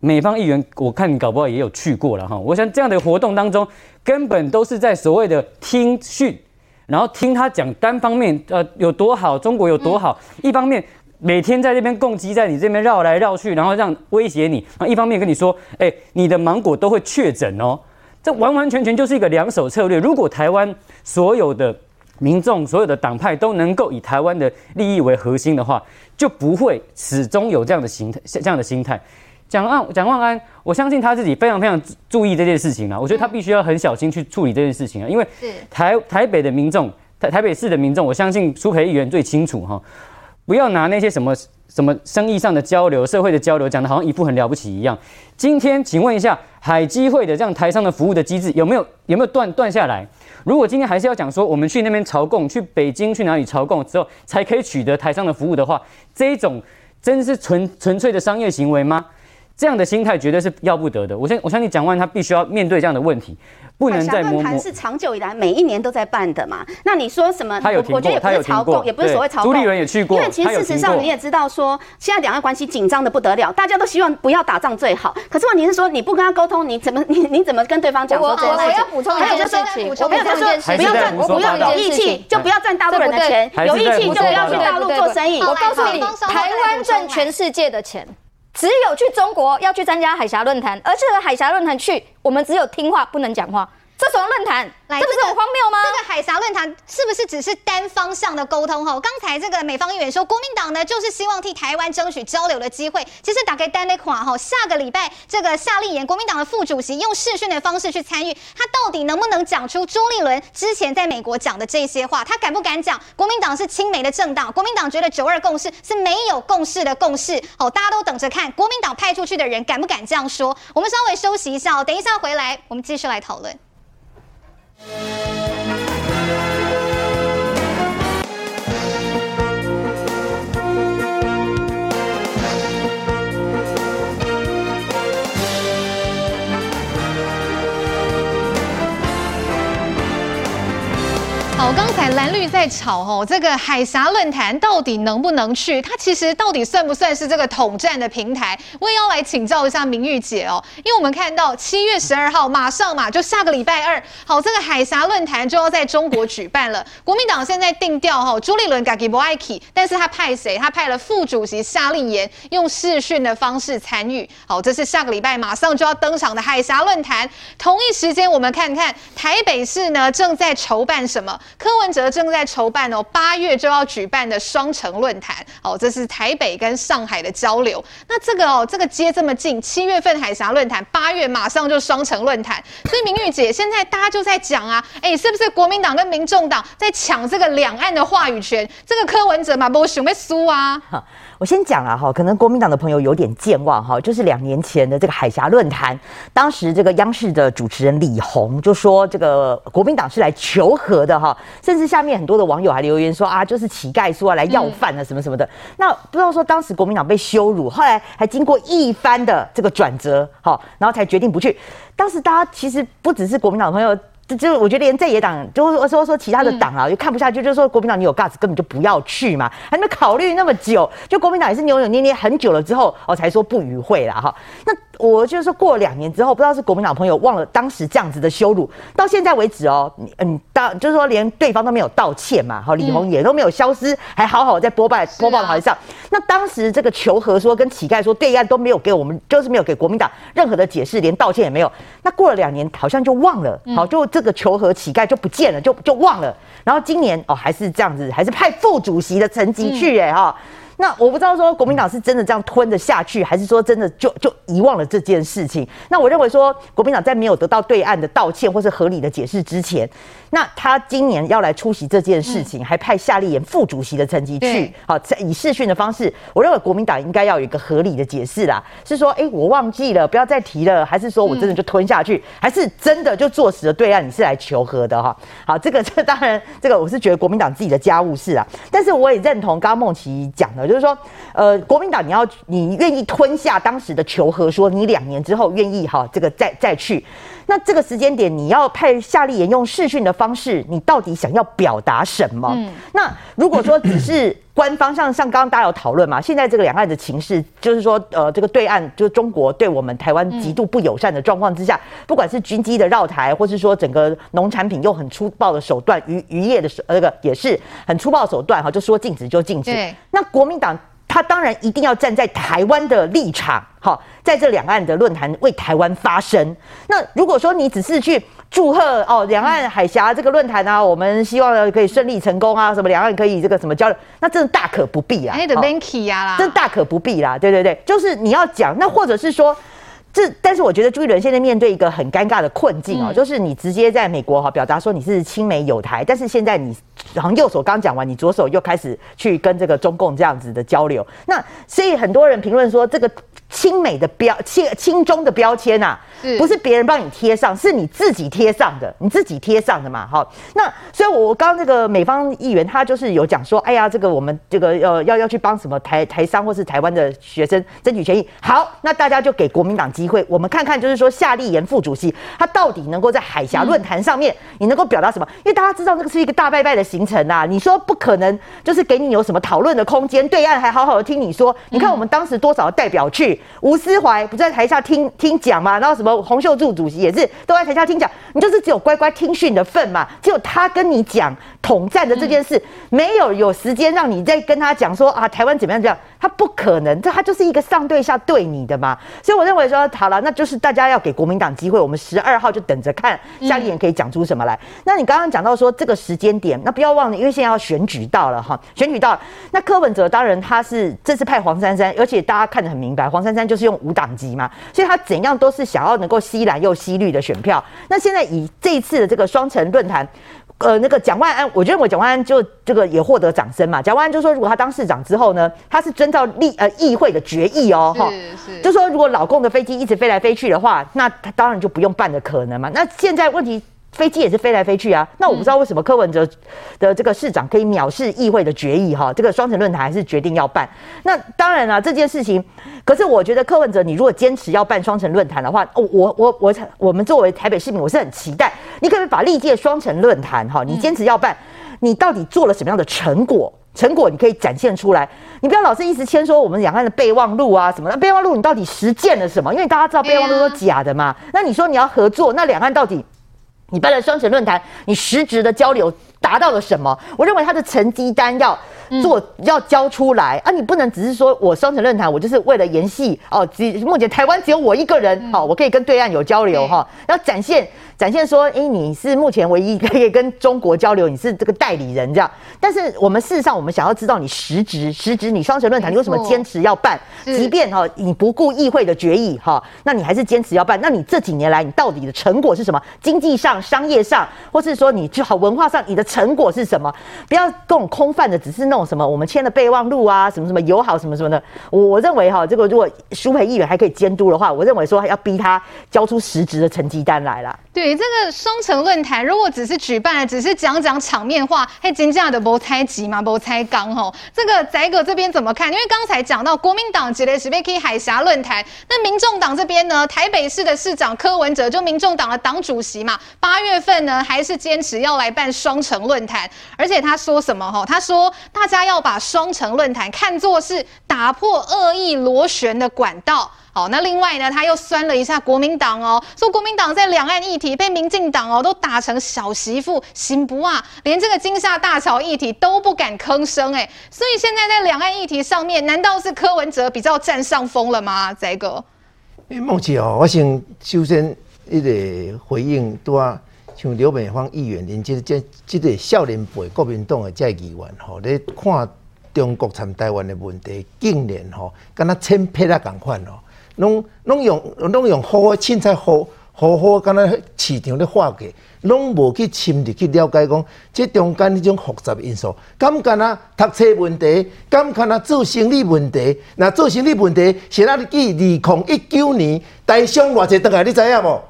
美方议员我看你搞不好也有去过了哈。我想这样的活动当中，根本都是在所谓的听训，然后听他讲单方面呃有多好，中国有多好，一方面每天在这边共机在你这边绕来绕去，然后让威胁你，然后一方面跟你说，哎，你的芒果都会确诊哦。这完完全全就是一个两手策略。如果台湾所有的民众、所有的党派都能够以台湾的利益为核心的话，就不会始终有这样的形态、这样的心态。蒋万蒋万安，我相信他自己非常非常注意这件事情啊。我觉得他必须要很小心去处理这件事情啊，因为台台北的民众、台台北市的民众，我相信苏培议员最清楚哈。不要拿那些什么什么生意上的交流、社会的交流讲得好像一副很了不起一样。今天，请问一下，海基会的这样台商的服务的机制有没有有没有断断下来？如果今天还是要讲说我们去那边朝贡，去北京去哪里朝贡之后才可以取得台商的服务的话，这一种真是纯纯粹的商业行为吗？这样的心态绝对是要不得的。我相我相信蒋万他必须要面对这样的问题。不能再摸摸。海峡论坛是长久以来每一年都在办的嘛？那你说什么？他有我觉得也不是朝贡，也不是所谓朝贡。朱立伦也去过。因为其实事实上你也知道说，现在两岸关系紧张的不得了，大家都希望不要打仗最好。可是问题是说，你不跟他沟通，你怎么你你怎么跟对方讲说这件事情？我要补充一件事情，我没有在说不要赚，不要有义气就不要赚大陆人的钱，有义气就不要去大陆做生意。我告诉你，台湾赚全世界的钱。只有去中国要去参加海峡论坛，而这个海峡论坛去，我们只有听话不能讲话。这种论坛，来，这不是很荒谬吗？这个海峡论坛是不是只是单方向的沟通？哈，刚才这个美方议员说，国民党呢就是希望替台湾争取交流的机会。其实打开单的款哈，下个礼拜这个夏立言，国民党的副主席用视讯的方式去参与，他到底能不能讲出朱立伦之前在美国讲的这些话？他敢不敢讲？国民党是亲美的政党，国民党觉得九二共识是没有共识的共识。好，大家都等着看，国民党派出去的人敢不敢这样说？我们稍微休息一下哦，等一下回来我们继续来讨论。Música 好，刚才蓝绿在吵哦，这个海峡论坛到底能不能去？它其实到底算不算是这个统战的平台？我也要来请教一下明玉姐哦，因为我们看到七月十二号马上嘛，就下个礼拜二，好，这个海峡论坛就要在中国举办了。国民党现在定调哈，朱立伦自己不爱去，但是他派谁？他派了副主席夏立言用视讯的方式参与。好，这是下个礼拜马上就要登场的海峡论坛。同一时间，我们看看台北市呢正在筹办什么？柯文哲正在筹办哦，八月就要举办的双城论坛哦，这是台北跟上海的交流。那这个哦，这个接这么近，七月份海峡论坛，八月马上就双城论坛。所以明玉姐，现在大家就在讲啊，哎，是不是国民党跟民众党在抢这个两岸的话语权？这个柯文哲嘛，不想要输啊。我先讲了哈，可能国民党的朋友有点健忘哈，就是两年前的这个海峡论坛，当时这个央视的主持人李红就说这个国民党是来求和的哈，甚至下面很多的网友还留言说啊，就是乞丐说来要饭啊什么什么的。那不知道说当时国民党被羞辱，后来还经过一番的这个转折，好，然后才决定不去。当时大家其实不只是国民党的朋友。就就我觉得连在野党，就是说说说其他的党啊，就看不下去，就是说国民党你有 guts 根本就不要去嘛，还没考虑那么久，就国民党也是扭扭捏捏很久了之后，哦才说不与会了哈。那我就是说过了两年之后，不知道是国民党朋友忘了当时这样子的羞辱，到现在为止哦，嗯，当就是说连对方都没有道歉嘛，好，李鸿也都没有消失，还好好在播报播报台上。那当时这个求和说跟乞丐说对岸都没有给我们，就是没有给国民党任何的解释，连道歉也没有。那过了两年，好像就忘了，好就。这个求和乞丐就不见了，就就忘了。然后今年哦，还是这样子，还是派副主席的层级去哎哈。那我不知道说国民党是真的这样吞得下去，还是说真的就就遗忘了这件事情？那我认为说国民党在没有得到对岸的道歉或是合理的解释之前，那他今年要来出席这件事情，还派夏立言副主席的层级去，好，以视讯的方式，我认为国民党应该要有一个合理的解释啦，是说，哎，我忘记了，不要再提了，还是说我真的就吞下去，还是真的就坐实了对岸你是来求和的哈？好，这个这当然，这个我是觉得国民党自己的家务事啊，但是我也认同刚刚孟琪讲的。就是说，呃，国民党你要你愿意吞下当时的求和，说你两年之后愿意哈，这个再再去，那这个时间点你要派夏立言用视讯的方式，你到底想要表达什么？嗯，那如果说只是官方像像刚刚大家有讨论嘛，现在这个两岸的情势，就是说呃，这个对岸就是中国对我们台湾极度不友善的状况之下，不管是军机的绕台，或是说整个农产品用很粗暴的手段，渔渔业的手那个也是很粗暴的手段哈，就说禁止就禁止。那国民党。他当然一定要站在台湾的立场，好，在这两岸的论坛为台湾发声。那如果说你只是去祝贺哦，两岸海峡这个论坛啊，我们希望可以顺利成功啊，什么两岸可以这个什么交流，那真的大可不必啊。哎，的呀啦，真大可不必啦。对对对，就是你要讲，那或者是说。这，但是我觉得朱一伦现在面对一个很尴尬的困境哦，就是你直接在美国哈表达说你是亲美友台，但是现在你好像右手刚讲完，你左手又开始去跟这个中共这样子的交流，那所以很多人评论说这个。亲美的标亲亲中的标签呐、啊，不是别人帮你贴上，是你自己贴上的，你自己贴上的嘛。好，那所以，我刚刚这个美方议员他就是有讲说，哎呀，这个我们这个要要要去帮什么台台商或是台湾的学生争取权益。好，那大家就给国民党机会，我们看看就是说夏立言副主席他到底能够在海峡论坛上面，你能够表达什么？因为大家知道那个是一个大拜拜的行程啊，你说不可能，就是给你有什么讨论的空间，对岸还好好的听你说。你看我们当时多少代表去。去。吴思怀不在台下听听讲嘛，然后什么洪秀柱主席也是都在台下听讲，你就是只有乖乖听训的份嘛，只有他跟你讲统战的这件事，没有有时间让你再跟他讲说啊台湾怎么样这样，他不可能，这他就是一个上对下对你的嘛。所以我认为说好了，那就是大家要给国民党机会，我们十二号就等着看夏立言可以讲出什么来。那你刚刚讲到说这个时间点，那不要忘了，因为现在要选举到了哈，选举到了，那柯文哲当然他是这次派黄珊珊，而且大家看得很明白，黄珊珊就是用无党籍嘛，所以他怎样都是想要能够吸蓝又吸绿的选票。那现在以这一次的这个双城论坛。呃，那个蒋万安，我觉得我蒋万安就这个也获得掌声嘛。蒋万安就说，如果他当市长之后呢，他是遵照立呃议会的决议哦，哈，就说如果老共的飞机一直飞来飞去的话，那他当然就不用办的可能嘛。那现在问题。飞机也是飞来飞去啊，那我不知道为什么柯文哲的这个市长可以藐视议会的决议哈，这个双城论坛还是决定要办。那当然了，这件事情，可是我觉得柯文哲，你如果坚持要办双城论坛的话，我我我我我们作为台北市民，我是很期待，你可不可以把历届双城论坛哈，你坚持要办，你到底做了什么样的成果？成果你可以展现出来，你不要老是一直签说我们两岸的备忘录啊什么的，备忘录你到底实践了什么？因为大家知道备忘录都假的嘛。那你说你要合作，那两岸到底？你办了双城论坛，你实质的交流达到了什么？我认为他的成绩单要做，要交出来啊！你不能只是说我双城论坛，我就是为了演戏哦。只目前台湾只有我一个人，好，我可以跟对岸有交流哈，要展现。展现说，诶，你是目前唯一可以跟中国交流，你是这个代理人这样。但是我们事实上，我们想要知道你实质，实质你双城论坛，你为什么坚持要办？即便哈你不顾议会的决议哈，那你还是坚持要办。那你这几年来，你到底的成果是什么？经济上、商业上，或是说你就好文化上，你的成果是什么？不要跟我空泛的，只是那种什么我们签了备忘录啊，什么什么友好什么什么的。我我认为哈，这个如果舒培议员还可以监督的话，我认为说要逼他交出实质的成绩单来了。对这个双城论坛，如果只是举办，只是讲讲场面话，还真正的无猜忌嘛，无猜刚吼。这个宰哥这边怎么看？因为刚才讲到国民党这边是被开海峡论坛，那民众党这边呢？台北市的市长柯文哲就民众党的党主席嘛，八月份呢还是坚持要来办双城论坛，而且他说什么？吼，他说大家要把双城论坛看作是打破恶意螺旋的管道。好，那另外呢，他又酸了一下国民党哦，说国民党在两岸议题被民进党哦都打成小媳妇行不啊，连这个金厦大桥议题都不敢吭声哎，所以现在在两岸议题上面，难道是柯文哲比较占上风了吗？这个？哎，孟姐哦，我想首先一个回应，多啊，像刘美芳议员，连接这这个少年辈国民党的这议员吼，你看中国参台湾的问题，竟然吼跟他签配啊共款哦。拢拢用拢用好好凊彩好好好，敢若市场咧化解，拢无去深入去了解讲，即中间迄种复杂因素，敢敢若读册问题，敢敢若做生理问题，那做生理问题是咱记二零一九年台商偌济倒来，你知影无？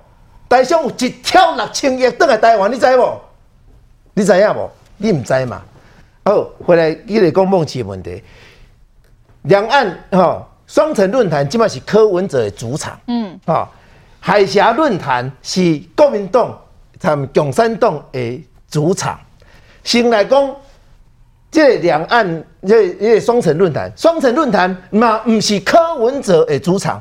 台商有一超六千亿倒来台湾，你知无？你知影无？你毋知嘛？好，回来伊来讲梦奇问题，两岸吼。双城论坛基本是柯文哲的主场，嗯，啊，海峡论坛是国民党、他们共产党的主场。先来讲，这两岸这这双城论坛，双城论坛嘛，不是柯文哲的主场。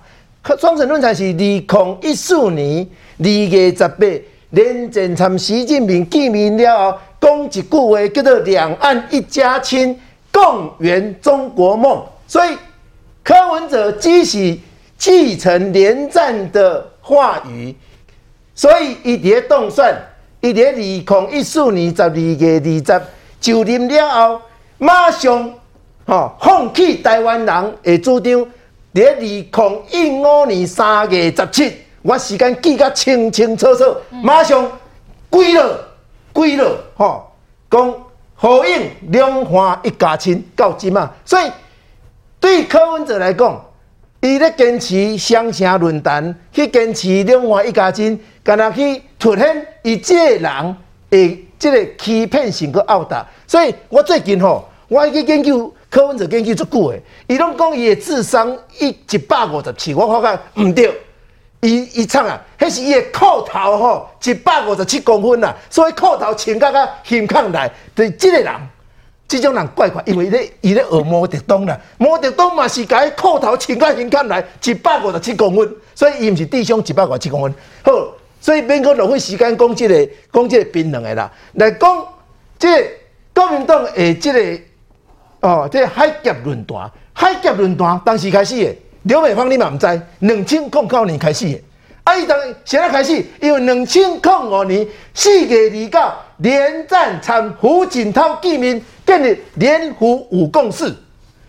双城论坛是二零一四年二月十八，连战参习近平见面了后，讲一句话叫做“两岸一家亲，共圆中国梦”，所以。柯文哲继续继承连战的话语，所以伊在动算，伊在二零一四年十二月二十就任了后，马上哈放弃台湾人的主张。在二零一五年三月十七，我时间记得清清楚楚，马上跪了跪了哈，讲呼应两岸一家亲到今嘛，所以。对柯文哲来讲，伊咧坚持双城论坛，去坚持另外一家亲，干那去凸显伊这个人诶，即个欺骗性个傲大。所以我最近吼，我去研究柯文哲研究足久诶，伊拢讲伊诶智商一一百五十七，我发觉毋对，伊伊唱啊，迄是伊诶裤头吼一百五十七公分呐，所以裤头穿甲甲胸腔内，对即个人。这种人怪怪，因为咧伊咧学毛泽东啦，毛泽东嘛是甲伊裤头穿到胸坎来一百五十七公分，所以伊毋是智商一百五十七公分。好，所以免讲浪费时间讲即个讲即个槟榔的啦，来讲即个国民党诶即个哦，即个海峡论坛，海峡论坛当时开始的，刘美芳你嘛毋知，两千零九年开始的。啊！伊当现在开始，因为两千零五年四月二九，连战参胡锦涛见面，建立联湖五共识，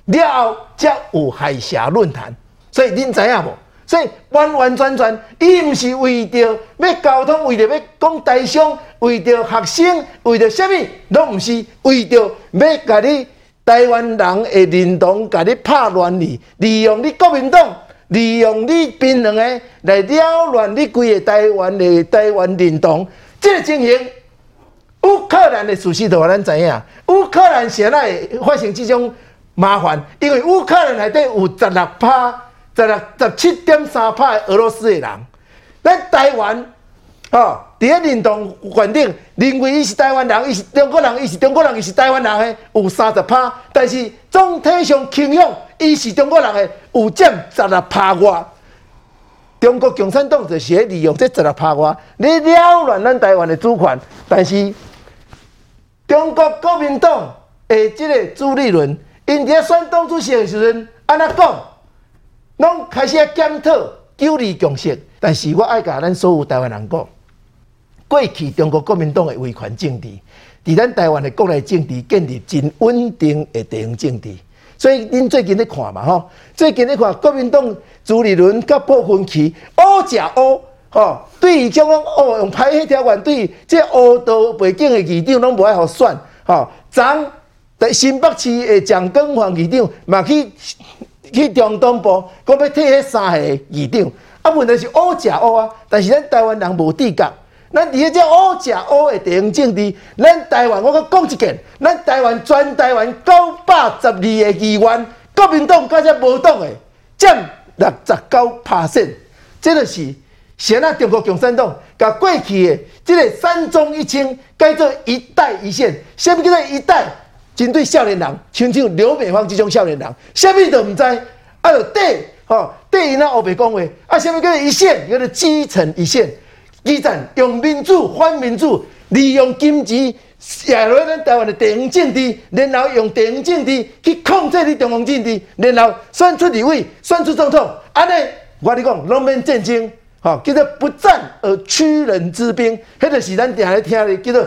了后才有海峡论坛。所以恁知影无？所以完完全全，伊毋是为着要交通，为着要讲台商，为着学生，为着虾米，拢毋是为着要甲你台湾人的认同，甲你拍乱你，利用你国民党。利用你槟榔个来扰乱你规个台湾的台湾认同，这个情形，乌克兰的事实就咱知影，乌克兰现在发生这种麻烦，因为乌克兰内底有十六趴、十六十七点三趴俄罗斯的人，咱台湾哦，伫个认同环境认为伊是台湾人，伊是中国人，伊是中国人，伊是台湾人的有三十趴，但是总体上倾向。伊是中国人诶，有占十六趴外。中国共产党就是利用这十六趴外，你扰乱咱台湾的主权。但是中国国民党诶，这个朱立伦，因在选党主席的时阵，安怎讲，拢开始检讨九二共识。但是我爱甲咱所有台湾人讲，过去中国国民党的威权政治，伫咱台湾的国内政治建立真稳定的地方政治。所以恁最近咧看嘛吼，最近咧看国民党朱立伦甲不分区乌食乌吼，对于种讲乌用歹迄条款，对于这乌道背景的议长拢无爱互选吼。昨在新北市的蒋经国议长嘛去去中东部，讲要替迄三个议长，啊问题是乌食乌啊，但是咱台湾人无资格。咱伫个乌食乌的地方政治，咱台湾我阁讲一件，咱台湾全台湾九百十二个议员，国民党加只无党的占六十九趴，这就是现在中国共产党甲过去的这个三中一清改做一带一线，啥物叫做一带？针对少年人，像像刘美芳这种少年人，啥物都毋知，啊就缀吼缀因那黑白讲话，啊啥物叫做一线？叫做基层一线。基层用民主反民主，利用金钱压落咱台湾的地方政治，然后用地方政治去控制你中央政治，然后选出立委、选出总统。安尼，我跟你讲，拢免战争，吼，叫做不战而屈人之兵，迄个是咱定来听的，叫做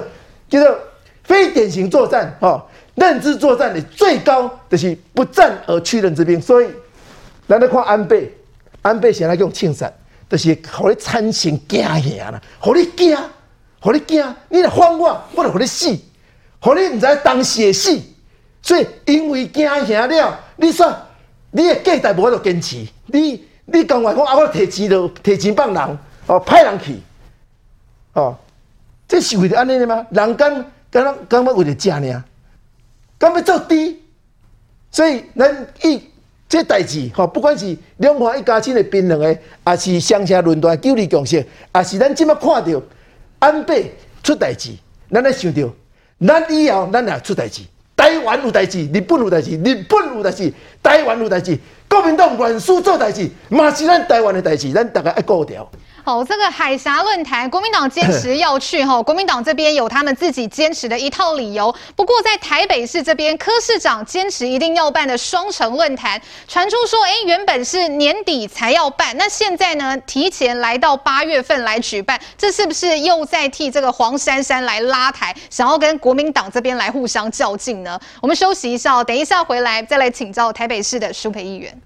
叫做非典型作战，吼，认知作战的最高就是不战而屈人之兵。所以，咱来看安倍，安倍现在用庆善。就是互你产生惊吓啦，互你惊，互你惊，你来反我，我就互你死，互你毋知当时会死，所以因为惊吓了，你说你的计代无法度坚持，你你讲话讲啊，我提钱就提钱放人，哦，派人去，哦，这是为着安尼的吗？人敢敢若敢要为着食呢？敢要做低？所以咱一。这代志吼，不管是两岸一家亲的槟榔的，还是双城论坛九二共识，还是咱即马看到安倍出代志，咱来想到，咱以后咱也出代志，台湾有代志，日本有代志，日本有代志，台湾有代志，国民党乱输做代志，嘛是咱台湾的代志，咱大家爱顾牢。好，这个海峡论坛，国民党坚持 要去哈。国民党这边有他们自己坚持的一套理由。不过在台北市这边，柯市长坚持一定要办的双城论坛，传出说，哎，原本是年底才要办，那现在呢，提前来到八月份来举办，这是不是又在替这个黄珊珊来拉台，想要跟国民党这边来互相较劲呢？我们休息一下，等一下回来再来请教台北市的舒培议员。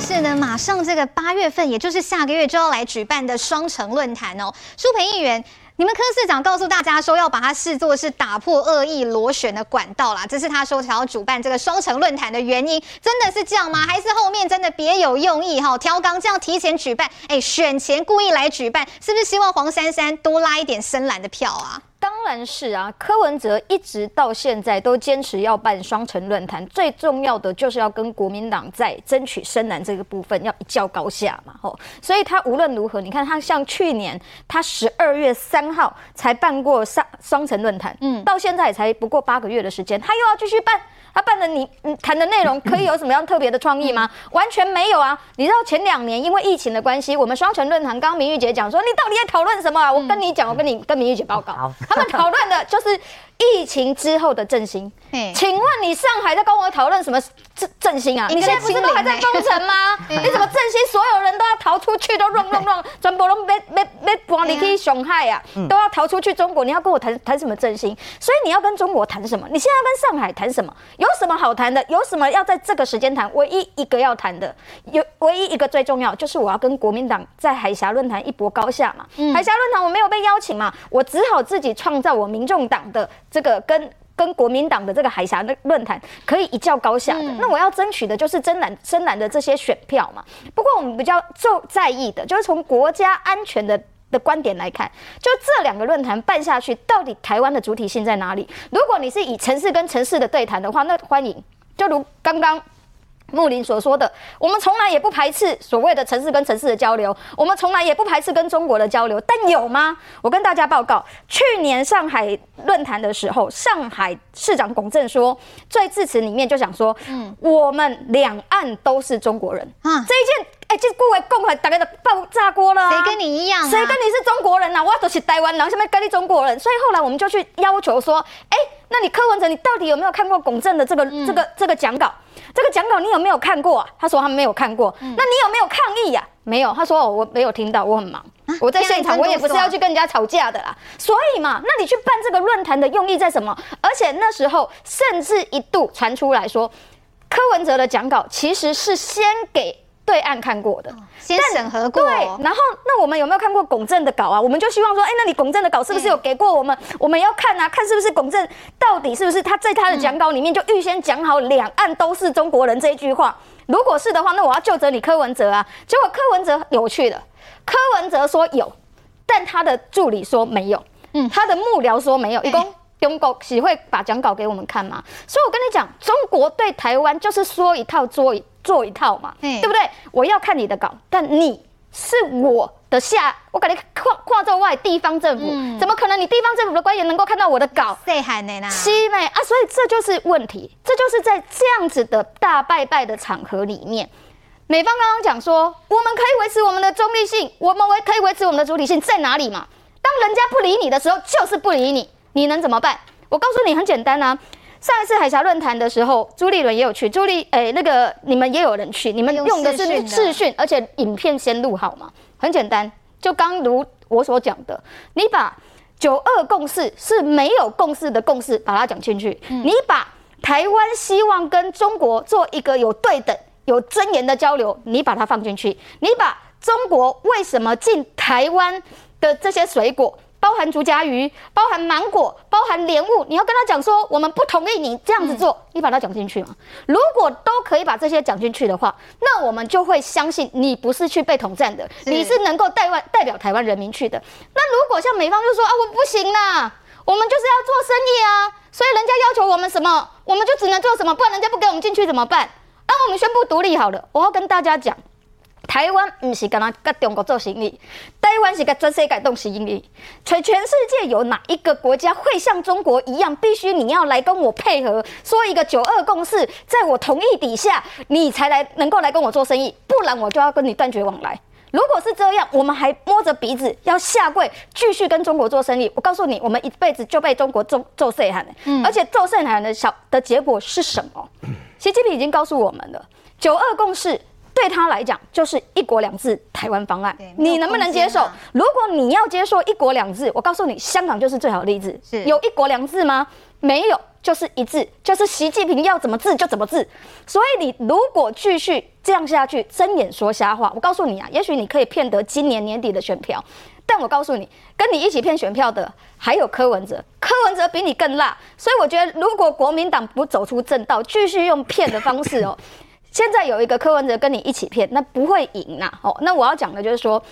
到台北市呢，马上这个八月份，也就是下个月就要来举办的双城论坛哦。舒培议员，你们柯市长告诉大家说，要把它视作是打破恶意螺旋的管道啦，这是他说想要主办这个双城论坛的原因，真的是这样吗？还是后面真的别有用意哈？调岗这样提前举办，哎，选前故意来举办，是不是希望黄珊珊多拉一点深蓝的票啊？当然是啊，柯文哲一直到现在都坚持要办双城论坛，最重要的就是要跟国民党在争取深蓝这个部分要一较高下嘛，吼，所以他无论如何，你看他像去年他十二月三号才办过双双城论坛，嗯，到现在也才不过八个月的时间，他又要继续办。他办的你你谈的内容可以有什么样特别的创意吗？完全没有啊！你知道前两年因为疫情的关系，我们双城论坛，刚刚明玉姐讲说，你到底在讨论什么啊？我跟你讲，我跟你跟明玉姐报告，他们讨论的就是。疫情之后的振兴，请问你上海在跟我讨论什么振振兴啊？你现在不是都还在封城吗？你怎么振兴？所有人都要逃出去，都乱乱乱，全部都被被被搬离去上海啊，都要逃出去中国。你要跟我谈谈什么振兴？所以你要跟中国谈什么？你现在要跟上海谈什么？有什么好谈的？有什么要在这个时间谈？唯一一个要谈的，有唯一一个最重要，就是我要跟国民党在海峡论坛一搏高下嘛。海峡论坛我没有被邀请嘛，我只好自己创造我民众党的。这个跟跟国民党的这个海峡的论坛可以一较高下的，那我要争取的就是真蓝深蓝的这些选票嘛。不过我们比较就在意的就是从国家安全的的观点来看，就这两个论坛办下去，到底台湾的主体性在哪里？如果你是以城市跟城市的对谈的话，那欢迎，就如刚刚。木林所说的，我们从来也不排斥所谓的城市跟城市的交流，我们从来也不排斥跟中国的交流，但有吗？我跟大家报告，去年上海论坛的时候，上海市长龚正说，在致辞里面就想说，嗯，我们两岸都是中国人啊，这一件。哎、欸，这各位共和大家都爆炸锅了、啊。谁跟你一样、啊？谁跟你是中国人呐、啊？我都是台湾人，下面跟你中国人。所以后来我们就去要求说，哎、欸，那你柯文哲，你到底有没有看过龚正的这个、嗯、这个这个讲稿？这个讲稿你有没有看过、啊？他说他没有看过。嗯、那你有没有抗议呀、啊？没有。他说我没有听到，我很忙，啊、我在现场，我也不是要去跟人家吵架的啦。所以嘛，那你去办这个论坛的用意在什么？而且那时候甚至一度传出来说，柯文哲的讲稿其实是先给。对岸看过的，先审核过。对，然后那我们有没有看过龚正的稿啊？我们就希望说，哎，那你龚正的稿是不是有给过我们？我们要看啊，看是不是龚正到底是不是他在他的讲稿里面就预先讲好两岸都是中国人这一句话。如果是的话，那我要就责你柯文哲啊。结果柯文哲有趣的，柯文哲说有，但他的助理说没有，嗯，他的幕僚说没有，一共。中国只会把讲稿给我们看吗？所以我跟你讲，中国对台湾就是说一套做一做一套嘛，对不对？我要看你的稿，但你是我的下，我感觉跨跨州外地方政府，嗯、怎么可能你地方政府的官员能够看到我的稿？谁喊的呢？七妹啊，所以这就是问题，这就是在这样子的大拜拜的场合里面，美方刚刚讲说，我们可以维持我们的中立性，我们维可以维持我们的主体性在哪里嘛？当人家不理你的时候，就是不理你。你能怎么办？我告诉你，很简单啊。上一次海峡论坛的时候，朱立伦也有去，朱立哎，那个你们也有人去，你们用的是视讯，而且影片先录好嘛。很简单，就刚如我所讲的，你把九二共识是没有共识的共识，把它讲进去。嗯、你把台湾希望跟中国做一个有对等、有尊严的交流，你把它放进去。你把中国为什么进台湾的这些水果？包含竹荚鱼，包含芒果，包含莲雾，你要跟他讲说，我们不同意你这样子做，嗯、你把它讲进去嘛。如果都可以把这些讲进去的话，那我们就会相信你不是去被统战的，是你是能够代外代表台湾人民去的。那如果像美方就说啊，我不行啦，我们就是要做生意啊，所以人家要求我们什么，我们就只能做什么，不然人家不给我们进去怎么办？那我们宣布独立好了，我要跟大家讲。台湾不是跟他跟中国做生意，台湾是跟全世界做生意。全全世界有哪一个国家会像中国一样，必须你要来跟我配合，说一个九二共识，在我同意底下，你才来能够来跟我做生意，不然我就要跟你断绝往来。如果是这样，我们还摸着鼻子要下跪继续跟中国做生意，我告诉你，我们一辈子就被中国揍揍碎喊。嗯，而且揍碎喊的小的结果是什么？习近平已经告诉我们了，九二共识。对他来讲，就是一国两制台湾方案，你能不能接受？如果你要接受一国两制，我告诉你，香港就是最好的例子。是有一国两制吗？没有，就是一致，就是习近平要怎么治就怎么治。所以你如果继续这样下去，睁眼说瞎话，我告诉你啊，也许你可以骗得今年年底的选票，但我告诉你，跟你一起骗选票的还有柯文哲，柯文哲比你更辣。所以我觉得，如果国民党不走出正道，继续用骗的方式哦，现在有一个柯文哲跟你一起骗，那不会赢呐。哦，那我要讲的就是说，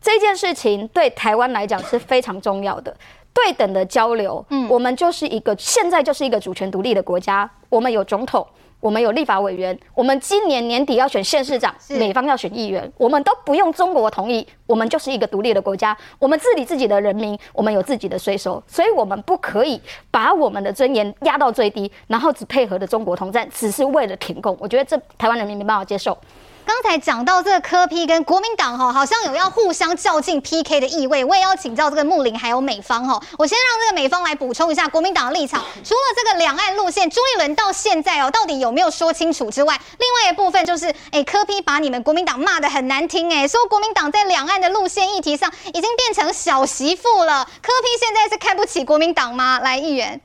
这件事情对台湾来讲是非常重要的。对等的交流，嗯，我们就是一个现在就是一个主权独立的国家，我们有总统，我们有立法委员，我们今年年底要选县市长，美方要选议员，我们都不用中国同意，我们就是一个独立的国家，我们治理自己的人民，我们有自己的税收，所以我们不可以把我们的尊严压到最低，然后只配合的中国统战，只是为了停工，我觉得这台湾人民没办法接受。刚才讲到这个柯 P 跟国民党哈，好像有要互相较劲 PK 的意味。我也要请教这个木林还有美方哈。我先让这个美方来补充一下国民党的立场。除了这个两岸路线，朱立伦到现在哦，到底有没有说清楚之外，另外一部分就是，哎，柯 P 把你们国民党骂得很难听，哎，说国民党在两岸的路线议题上已经变成小媳妇了。柯 P 现在是看不起国民党吗？来，议员。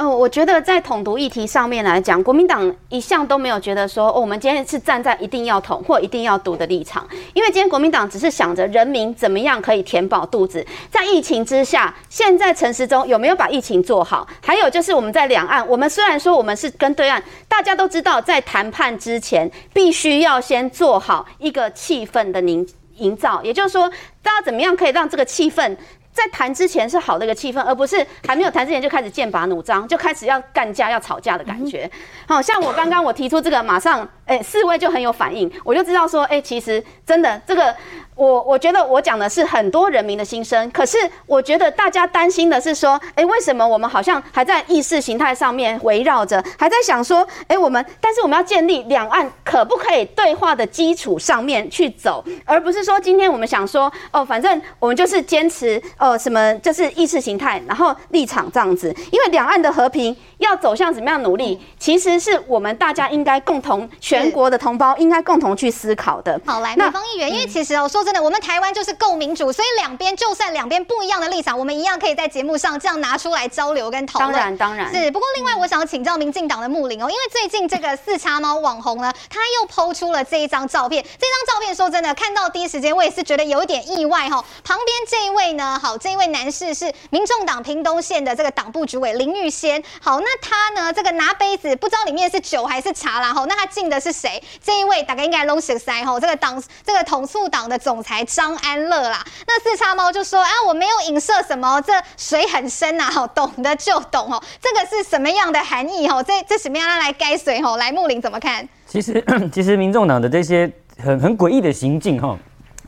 哦，我觉得在统独议题上面来讲，国民党一向都没有觉得说，哦，我们今天是站在一定要统或一定要独的立场。因为今天国民党只是想着人民怎么样可以填饱肚子。在疫情之下，现在陈时中有没有把疫情做好？还有就是我们在两岸，我们虽然说我们是跟对岸，大家都知道，在谈判之前必须要先做好一个气氛的凝营造，也就是说，大家怎么样可以让这个气氛。在谈之前是好的一个气氛，而不是还没有谈之前就开始剑拔弩张，就开始要干架、要吵架的感觉。好像我刚刚我提出这个，马上诶四位就很有反应，我就知道说，诶其实真的这个。我我觉得我讲的是很多人民的心声，可是我觉得大家担心的是说，诶、欸，为什么我们好像还在意识形态上面围绕着，还在想说，诶、欸，我们但是我们要建立两岸可不可以对话的基础上面去走，而不是说今天我们想说，哦，反正我们就是坚持，哦，什么就是意识形态，然后立场这样子，因为两岸的和平要走向怎么样努力，其实是我们大家应该共同，全国的同胞应该共同去思考的。好，来，美方议员，因为其实哦说。真的，我们台湾就是够民主，所以两边就算两边不一样的立场，我们一样可以在节目上这样拿出来交流跟讨论。当然，当然是。不过，另外我想要请教民进党的木林哦，因为最近这个四叉猫网红呢，他又抛出了这一张照片。这张照片说真的，看到第一时间我也是觉得有一点意外哈。旁边这一位呢，好，这一位男士是民众党屏东县的这个党部主委林玉仙。好，那他呢，这个拿杯子，不知道里面是酒还是茶啦。好，那他敬的是谁？这一位大概应该拢熟悉哈，这个党这个统促党的总。裁张安乐啦，那四叉猫就说：“啊，我没有影射什么，这水很深呐，哈，懂的就懂哦。这个是什么样的含义？哈，这这什么样来该水？吼，来木林怎么看？其实，其实民众党的这些很很诡异的行径，哈，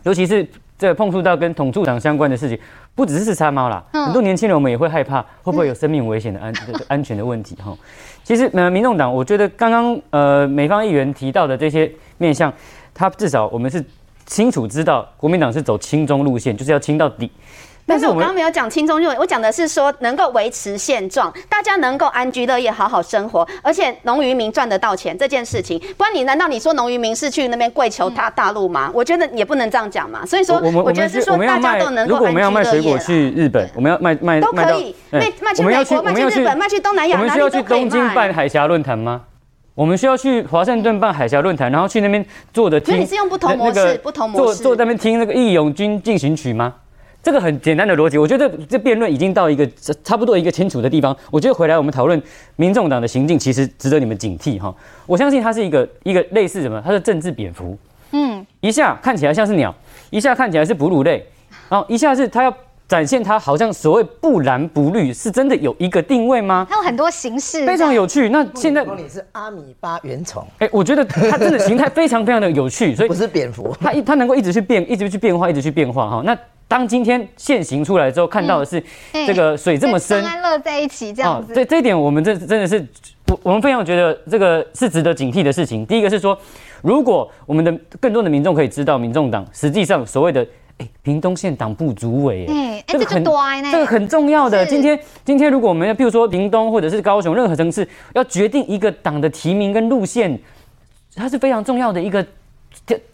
尤其是这碰触到跟统促党相关的事情，不只是四叉猫啦，嗯、很多年轻人我们也会害怕，会不会有生命危险的安、嗯、安全的问题？哈，其实，呃，民众党，我觉得刚刚呃美方议员提到的这些面向，他至少我们是。清楚知道国民党是走亲中路线，就是要亲到底。但是我刚刚没有讲轻松就，我讲的是说能够维持现状，大家能够安居乐业、好好生活，而且农渔民赚得到钱这件事情。不然你难道你说农渔民是去那边跪求他大陆吗？我觉得也不能这样讲嘛。所以说，我觉得是说大家都能够安居乐业。如果我们要卖水果去日本，我们要卖卖都可以，卖卖去美国、卖去日本、卖去东南亚，我们需要去东京办海峡论坛吗？我们需要去华盛顿办海峡论坛，然后去那边坐着听。那你是用不同模式，不同模式坐坐那边听那个《义勇军进行曲》吗？这个很简单的逻辑，我觉得这辩论已经到一个差不多一个清楚的地方。我觉得回来我们讨论民众党的行径，其实值得你们警惕哈。我相信它是一个一个类似什么？它是政治蝙蝠。嗯，一下看起来像是鸟，一下看起来是哺乳类，然后一下是它要。展现它好像所谓不蓝不绿，是真的有一个定位吗？它有很多形式，非常有趣。那现在你是阿米巴原虫，哎，我觉得它真的形态非常非常的有趣，所以不是蝙蝠，它一它能够一直去变，一直去变化，一直去变化哈。那当今天现形出来之后，看到的是这个水这么深，安乐在一起这样子。这这一点我们这真的是我我们非常觉得这个是值得警惕的事情。第一个是说，如果我们的更多的民众可以知道，民众党实际上所谓的。哎，屏东县党部主委，哎，这个很这个很重要的。今天今天，如果我们要，比如说屏东或者是高雄任何城市，要决定一个党的提名跟路线，他是非常重要的一个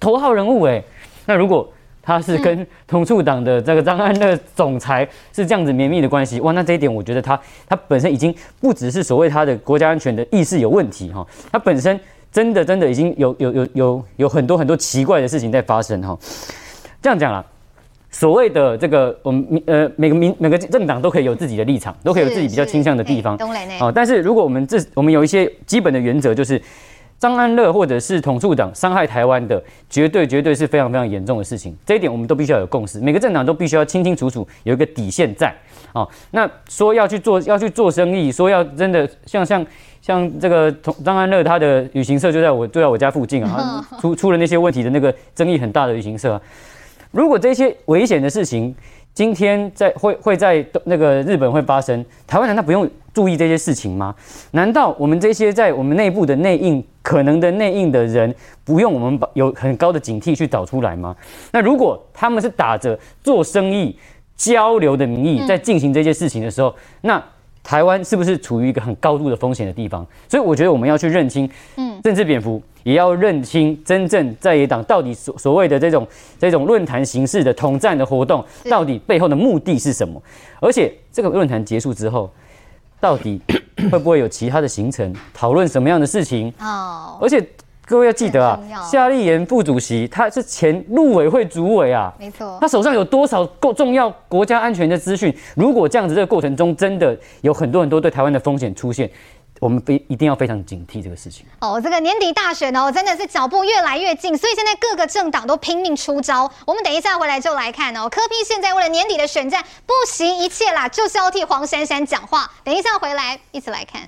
头号人物。哎，那如果他是跟同促党的这个张安乐总裁是这样子绵密的关系，哇，那这一点我觉得他他本身已经不只是所谓他的国家安全的意识有问题哈，他本身真的真的已经有有有有有很多很多奇怪的事情在发生哈。这样讲啦，所谓的这个我们呃每个民每个政党都可以有自己的立场，都可以有自己比较倾向的地方，哦，但是如果我们这我们有一些基本的原则就是。张安乐或者是统促党伤害台湾的，绝对绝对是非常非常严重的事情。这一点我们都必须要有共识，每个政党都必须要清清楚楚有一个底线在。哦，那说要去做要去做生意，说要真的像像像这个同张安乐他的旅行社就在我就在我家附近啊，出出了那些问题的那个争议很大的旅行社，如果这些危险的事情。今天在会会在那个日本会发生，台湾难道不用注意这些事情吗？难道我们这些在我们内部的内应可能的内应的人，不用我们把有很高的警惕去找出来吗？那如果他们是打着做生意交流的名义在进行这些事情的时候，那。台湾是不是处于一个很高度的风险的地方？所以我觉得我们要去认清，嗯，政治蝙蝠也要认清真正在野党到底所所谓的这种这种论坛形式的统战的活动，到底背后的目的是什么？而且这个论坛结束之后，到底会不会有其他的行程，讨论什么样的事情？哦，而且。各位要记得啊，夏立言副主席他是前陆委会主委啊，没错，他手上有多少够重要国家安全的资讯？如果这样子这个过程中真的有很多很多对台湾的风险出现，我们非一定要非常警惕这个事情。哦，这个年底大选哦，真的是脚步越来越近，所以现在各个政党都拼命出招。我们等一下回来就来看哦，柯 P 现在为了年底的选战不惜一切啦，就是要替黄珊珊讲话。等一下回来一起来看。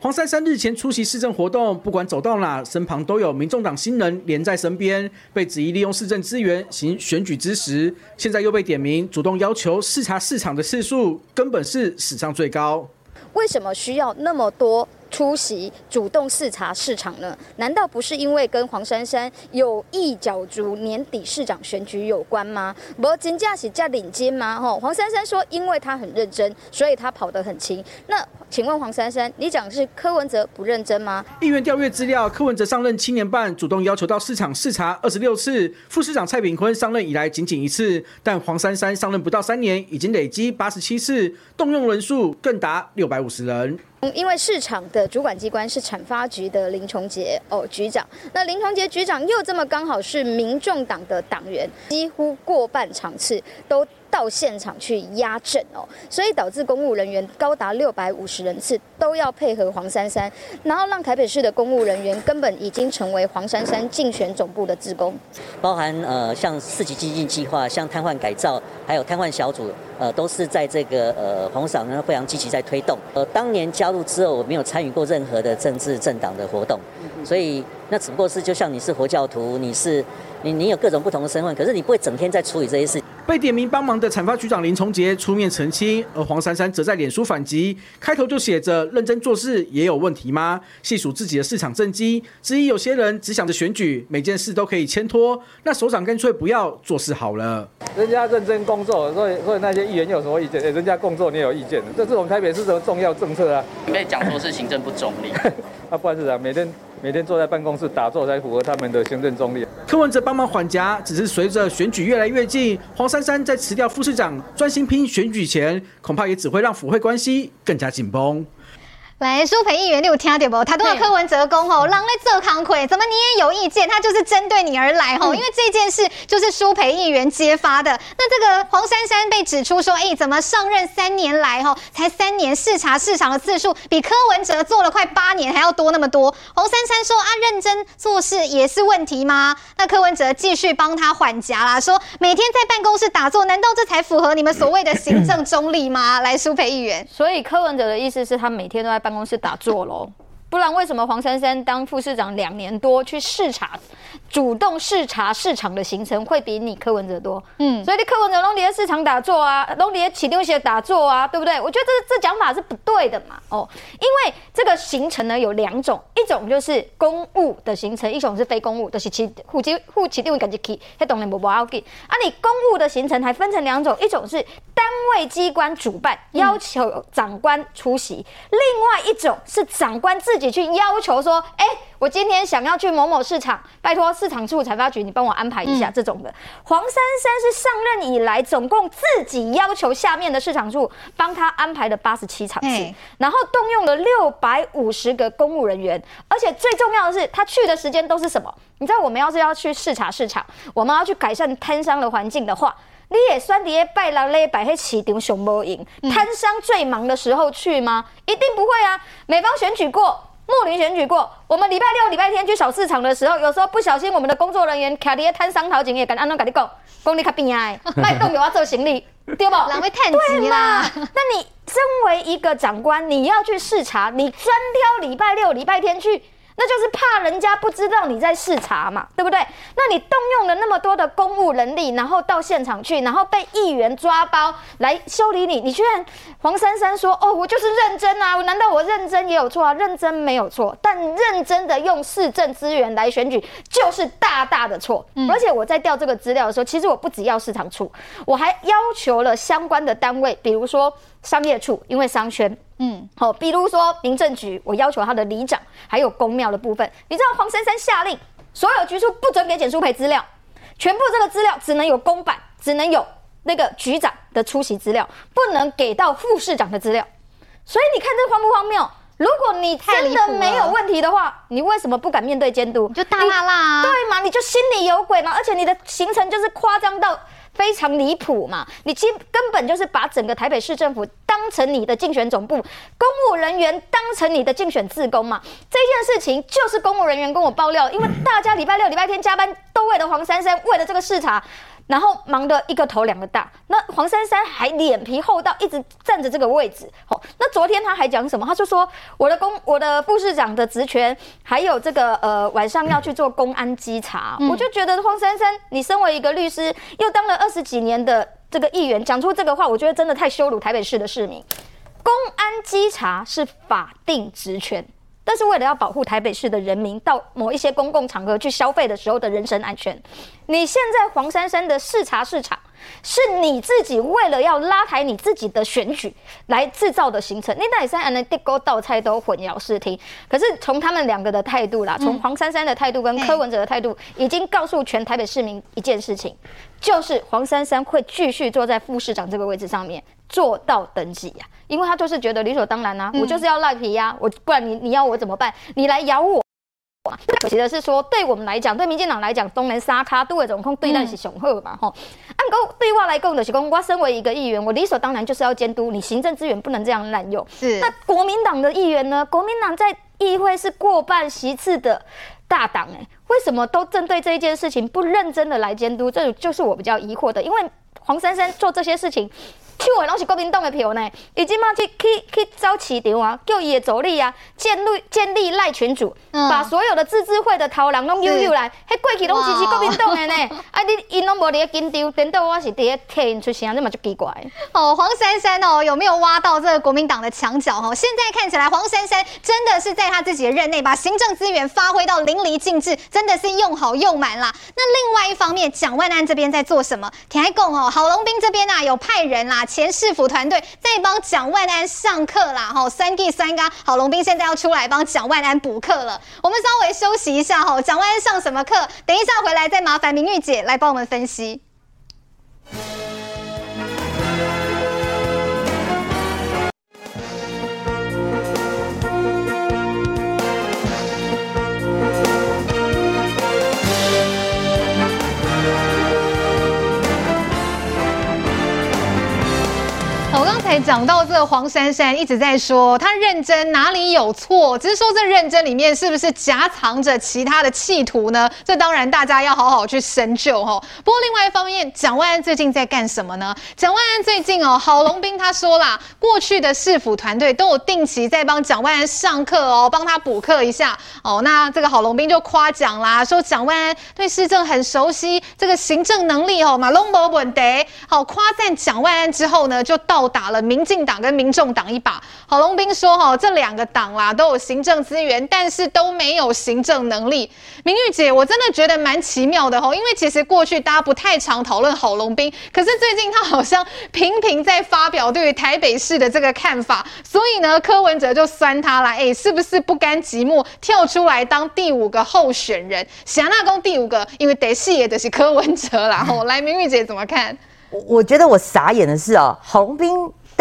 黄珊珊日前出席市政活动，不管走到哪，身旁都有民众党新人连在身边，被质疑利用市政资源行选举之实，现在又被点名主动要求视察市场的次数，根本是史上最高。为什么需要那么多？出席主动视察市场呢？难道不是因为跟黄珊珊有意角逐年底市长选举有关吗？不金价是加领金吗？吼，黄珊珊说，因为他很认真，所以他跑得很勤。那请问黄珊珊，你讲是柯文哲不认真吗？议员调阅资料，柯文哲上任七年半，主动要求到市场视察二十六次，副市长蔡炳坤上任以来仅仅一次，但黄珊珊上任不到三年，已经累积八十七次，动用人数更达六百五十人。因为市场的主管机关是产发局的林崇杰哦局长，那林崇杰局长又这么刚好是民众党的党员，几乎过半场次都到现场去压阵哦，所以导致公务人员高达六百五十人次都要配合黄珊珊，然后让台北市的公务人员根本已经成为黄珊珊竞选总部的职工，包含呃像四级基金计划、像瘫痪改造，还有瘫痪小组，呃都是在这个呃黄嫂呢非常积极在推动。呃，当年加入之后，我没有参与过任何的政治政党的活动，所以那只不过是就像你是佛教徒，你是你你有各种不同的身份，可是你不会整天在处理这些事。被点名帮忙的产发局长林崇杰出面澄清，而黄珊珊则在脸书反击，开头就写着“认真做事也有问题吗？”细数自己的市场政绩，质疑有些人只想着选举，每件事都可以牵拖，那首长干脆不要做事好了。人家认真工作，所以所以那些议员有什么意见？欸、人家工作你有意见，这是我们台北市的重要政策啊。被讲说是行政不中立，啊，不然是啊，每天。每天坐在办公室打坐，才符合他们的行政中立。柯文哲帮忙缓颊，只是随着选举越来越近，黄珊珊在辞掉副市长，专心拼选举前，恐怕也只会让府会关系更加紧绷。来，苏培议员，你有听到不？他都要柯文哲攻吼，让来做康亏，怎么你也有意见？他就是针对你而来吼，因为这件事就是苏培议员揭发的。那这个黄珊珊被指出说，哎，怎么上任三年来吼，才三年视察市场的次数比柯文哲做了快八年还要多那么多？黄珊珊说啊，认真做事也是问题吗？那柯文哲继续帮他缓颊啦，说每天在办公室打坐，难道这才符合你们所谓的行政中立吗？来，苏培议员，所以柯文哲的意思是他每天都在办。办公室打坐喽，不然为什么黄珊珊当副市长两年多去视察，主动视察市场的行程会比你柯文哲多。嗯，所以你柯文哲拢在市场打坐啊，拢在启动线打坐啊，对不对？我觉得这这讲法是不对的嘛。哦，因为这个行程呢有两种，一种就是公务的行程，一种是非公务，就是其户籍户籍定位赶紧去，那当然不不要紧。啊，你公务的行程还分成两种，一种是单位机关主办，要求长官出席；嗯、另外一种是长官自己去要求说，哎、欸，我今天想要去某某市场，拜托市场处采发局，你帮我安排一下、嗯、这种的。黄珊珊是上任以来，总共自己要求下面的市场处帮他安排了八十七场次，欸、然后动用了六百五十个公务人员，而且最重要的是，他去的时间都是什么？你知道，我们要是要去视察市场，我们要去改善摊商的环境的话。你也算底下拜六礼拜黑市场熊无闲，摊商最忙的时候去吗？一定不会啊！美方选举过，木林选举过，我们礼拜六、礼拜天去小市场的时候，有时候不小心，我们的工作人员卡底下摊商讨井也敢安东跟你讲，讲你较边哎，卖动有要做行李，对不？人会叹气啦。那你身为一个长官，你要去视察，你专挑礼拜六、礼拜天去。那就是怕人家不知道你在视察嘛，对不对？那你动用了那么多的公务人力，然后到现场去，然后被议员抓包来修理你，你居然黄珊珊说：“哦，我就是认真啊！难道我认真也有错啊？认真没有错，但认真的用市政资源来选举就是大大的错。嗯、而且我在调这个资料的时候，其实我不只要市场处，我还要求了相关的单位，比如说商业处，因为商圈。”嗯，好，比如说民政局，我要求他的里长，还有公庙的部分，你知道黄珊珊下令，所有局处不准给简书培资料，全部这个资料只能有公版，只能有那个局长的出席资料，不能给到副市长的资料。所以你看这荒不荒谬？如果你真的没有问题的话，你为什么不敢面对监督？就大剌剌啊，对嘛？你就心里有鬼嘛？而且你的行程就是夸张到。非常离谱嘛！你其根本就是把整个台北市政府当成你的竞选总部，公务人员当成你的竞选自工嘛。这件事情就是公务人员跟我爆料，因为大家礼拜六、礼拜天加班都为了黄珊珊，为了这个视察。然后忙得一个头两个大，那黄珊珊还脸皮厚到一直站着这个位置。好，那昨天他还讲什么？他就说我的公我的副市长的职权，还有这个呃晚上要去做公安稽查。嗯、我就觉得黄珊珊，你身为一个律师，又当了二十几年的这个议员，讲出这个话，我觉得真的太羞辱台北市的市民。公安稽查是法定职权。但是为了要保护台北市的人民到某一些公共场合去消费的时候的人身安全，你现在黄珊珊的视察市场，是你自己为了要拉抬你自己的选举来制造的行程。你那三安的地沟倒菜都混淆视听。可是从他们两个的态度啦，从黄珊珊的态度跟柯文哲的态度，已经告诉全台北市民一件事情，就是黄珊珊会继续坐在副市长这个位置上面。做到登记呀、啊，因为他就是觉得理所当然啊，嗯、我就是要赖皮呀、啊，我不然你你要我怎么办？你来咬我。可惜的是说，对我们来讲，对民进党来讲，东南沙卡都会总控对待是雄厚嘛，吼、嗯。按个对外来讲的是讲，我身为一个议员，我理所当然就是要监督你行政资源不能这样滥用。是。那国民党的议员呢？国民党在议会是过半席次的大党，哎，为什么都针对这一件事情不认真的来监督？这就是我比较疑惑的，因为黄珊珊做这些事情。去的拢是国民党的票呢，已经嘛去去去找市场啊，叫伊的助理啊，建立建立赖群主，嗯、把所有的自治会的头人拢揪揪来，迄过去拢支持国民党的呢，啊你因拢无伫咧紧张，等到我是伫咧替因出声，这嘛就奇怪。哦，黄珊珊哦，有没有挖到这个国民党的墙角？哦，现在看起来黄珊珊真的是在他自己的任内，把行政资源发挥到淋漓尽致，真的是用好用满啦。那另外一方面，蒋万安这边在做什么？田爱贡哦，郝龙斌这边啊，有派人啦。前市府团队在帮蒋万安上课啦，哈，三弟三哥，好龙斌现在要出来帮蒋万安补课了。我们稍微休息一下哈，蒋万安上什么课？等一下回来再麻烦明玉姐来帮我们分析。讲到这个黄珊珊一直在说她认真哪里有错，只是说这认真里面是不是夹藏着其他的企图呢？这当然大家要好好去深究哈。不过另外一方面，蒋万安最近在干什么呢？蒋万安最近哦，郝龙斌他说啦，过去的市府团队都有定期在帮蒋万安上课哦，帮他补课一下哦。那这个郝龙斌就夸奖啦，说蒋万安对市政很熟悉，这个行政能力哦，马龙博本德好夸赞蒋万安之后呢，就到达了民进党跟民众党一把。郝龙斌说哈，这两个党啦都有行政资源，但是都没有行政能力。明玉姐，我真的觉得蛮奇妙的哈，因为其实过去大家不太常讨论郝龙斌，可是最近他好像频频在发表对于台北市的这个看法，所以呢，柯文哲就酸他了，哎，是不是不甘寂寞跳出来当第五个候选人？想那公第五个，因为得戏也得是柯文哲啦。吼，来，明玉姐怎么看？我我觉得我傻眼的是哦，郝龙斌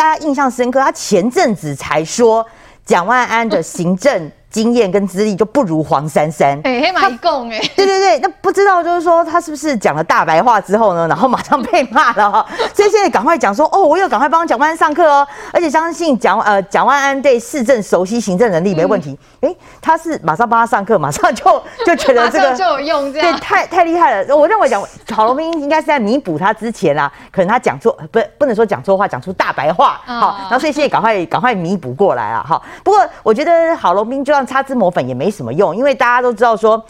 大家印象深刻，他前阵子才说蒋万安的行政。经验跟资历就不如黄珊珊，哎，黑马一共哎，对对对，那不知道就是说他是不是讲了大白话之后呢，然后马上被骂了哈，所以现在赶快讲说哦，我有赶快帮蒋万安上课哦，而且相信蒋呃蒋万安对市政熟悉，行政能力没问题，哎、嗯，他是马上帮他上课，马上就就觉得 这个就有用，这样。对，太太厉害了。我认为讲郝龙斌应该是在弥补他之前啊，可能他讲错不不能说讲错话，讲出大白话，好、哦，然后所以现在赶快赶快弥补过来啊，哈。不过我觉得郝龙斌就擦脂抹粉也没什么用，因为大家都知道说，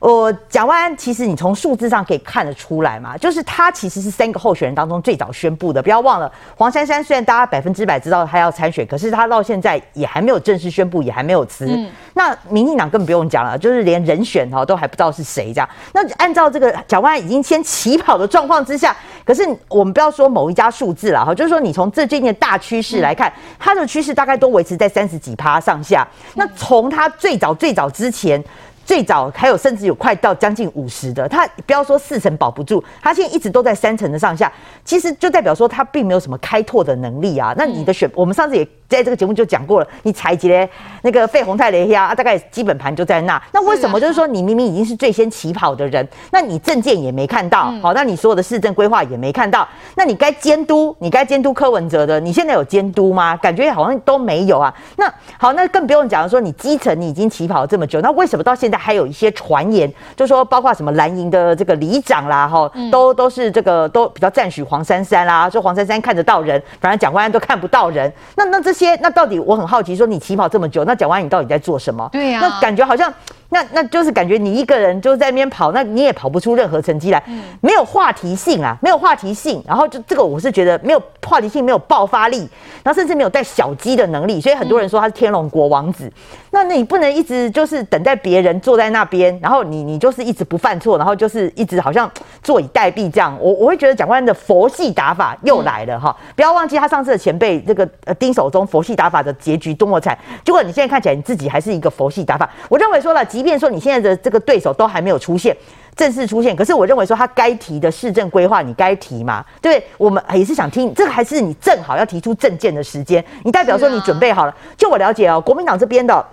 我蒋万安其实你从数字上可以看得出来嘛，就是他其实是三个候选人当中最早宣布的。不要忘了，黄珊珊虽然大家百分之百知道他要参选，可是他到现在也还没有正式宣布，也还没有辞。嗯、那民进党根本不用讲了，就是连人选哈都还不知道是谁这样。那按照这个蒋万安已经先起跑的状况之下，可是我们不要说某一家数字了哈，就是说你从这最近的大趋势来看，它的趋势大概都维持在三十几趴上下。那从他最早最早之前。最早还有甚至有快到将近五十的，他不要说四成保不住，他现在一直都在三成的上下，其实就代表说他并没有什么开拓的能力啊。那你的选，我们上次也。在这个节目就讲过了，你采集的那个费宏泰雷呀啊，大概基本盘就在那。那为什么就是说你明明已经是最先起跑的人，那你证件也没看到，好，那你所有的市政规划也没看到，那你该监督，你该监督柯文哲的，你现在有监督吗？感觉好像都没有啊。那好，那更不用讲说你基层你已经起跑了这么久，那为什么到现在还有一些传言，就说包括什么蓝营的这个里长啦，哈，都都是这个都比较赞许黄珊珊啦，说黄珊珊看得到人，反正蒋万安都看不到人。那那这些那到底我很好奇，说你起跑这么久，那蒋万安你到底在做什么？对呀、啊，那感觉好像。那那就是感觉你一个人就在那边跑，那你也跑不出任何成绩来，嗯，没有话题性啊，没有话题性。然后就这个我是觉得没有话题性，没有爆发力，然后甚至没有带小鸡的能力。所以很多人说他是天龙国王子。嗯、那那你不能一直就是等待别人坐在那边，然后你你就是一直不犯错，然后就是一直好像坐以待毙这样。我我会觉得蒋万安的佛系打法又来了哈、嗯，不要忘记他上次的前辈这个呃丁守中佛系打法的结局多么惨。结果你现在看起来你自己还是一个佛系打法。我认为说了。即便说你现在的这个对手都还没有出现，正式出现，可是我认为说他该提的市政规划你该提嘛？对，我们也是想听，这个还是你正好要提出政见的时间，你代表说你准备好了。就我了解哦，国民党这边的。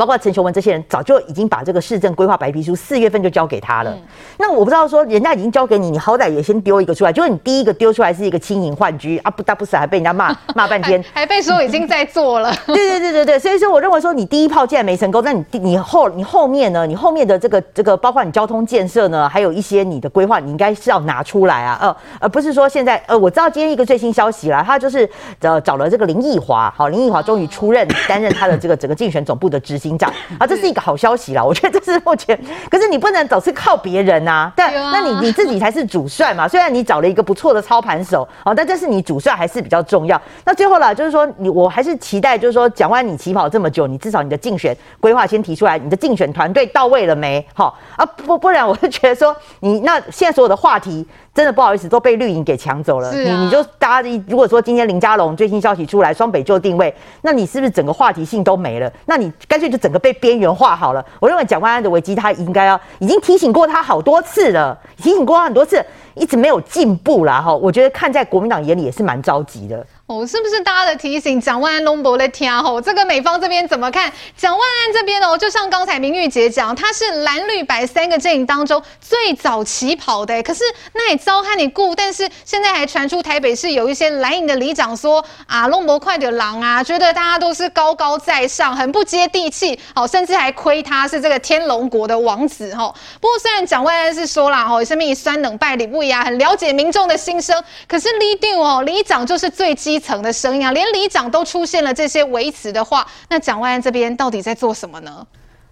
包括陈雄文这些人早就已经把这个市政规划白皮书四月份就交给他了。嗯、那我不知道说人家已经交给你，你好歹也先丢一个出来。就是你第一个丢出来是一个轻盈换居啊，不打不死还被人家骂 骂半天，还被说已经在做了。对对对对对，所以说我认为说你第一炮既然没成功，那你你后你后面呢？你后面的这个这个包括你交通建设呢，还有一些你的规划，你应该是要拿出来啊，呃，而不是说现在呃，我知道今天一个最新消息啦，他就是呃找了这个林奕华，好，林奕华终于出任担任他的这个整个竞选总部的执行长啊，这是。一个好消息啦，我觉得这是目前。可是你不能总是靠别人啊，但那你你自己才是主帅嘛。虽然你找了一个不错的操盘手啊，但这是你主帅还是比较重要。那最后啦，就是说你我还是期待，就是说讲完你起跑这么久，你至少你的竞选规划先提出来，你的竞选团队到位了没？好啊，不不然我就觉得说你那现在所有的话题。真的不好意思，都被绿营给抢走了。啊、你你就大家如果说今天林佳龙最新消息出来，双北就定位，那你是不是整个话题性都没了？那你干脆就整个被边缘化好了。我认为蒋万安的危机，他应该要已经提醒过他好多次了，提醒过他很多次，一直没有进步啦。哈。我觉得看在国民党眼里也是蛮着急的。哦，是不是大家的提醒？蒋万安龙博的天吼，这个美方这边怎么看？蒋万安这边哦，就像刚才明玉姐讲，他是蓝绿白三个阵营当中最早起跑的，可是那也糟和你顾，但是现在还传出台北市有一些蓝营的里长说啊，龙博快点狼啊，觉得大家都是高高在上，很不接地气，好，甚至还亏他是这个天龙国的王子吼。不过虽然蒋万安是说了吼，什么酸冷败礼不呀，很了解民众的心声，可是里长哦，里长就是最基层的声音啊，连里长都出现了这些维持的话，那蒋万安这边到底在做什么呢？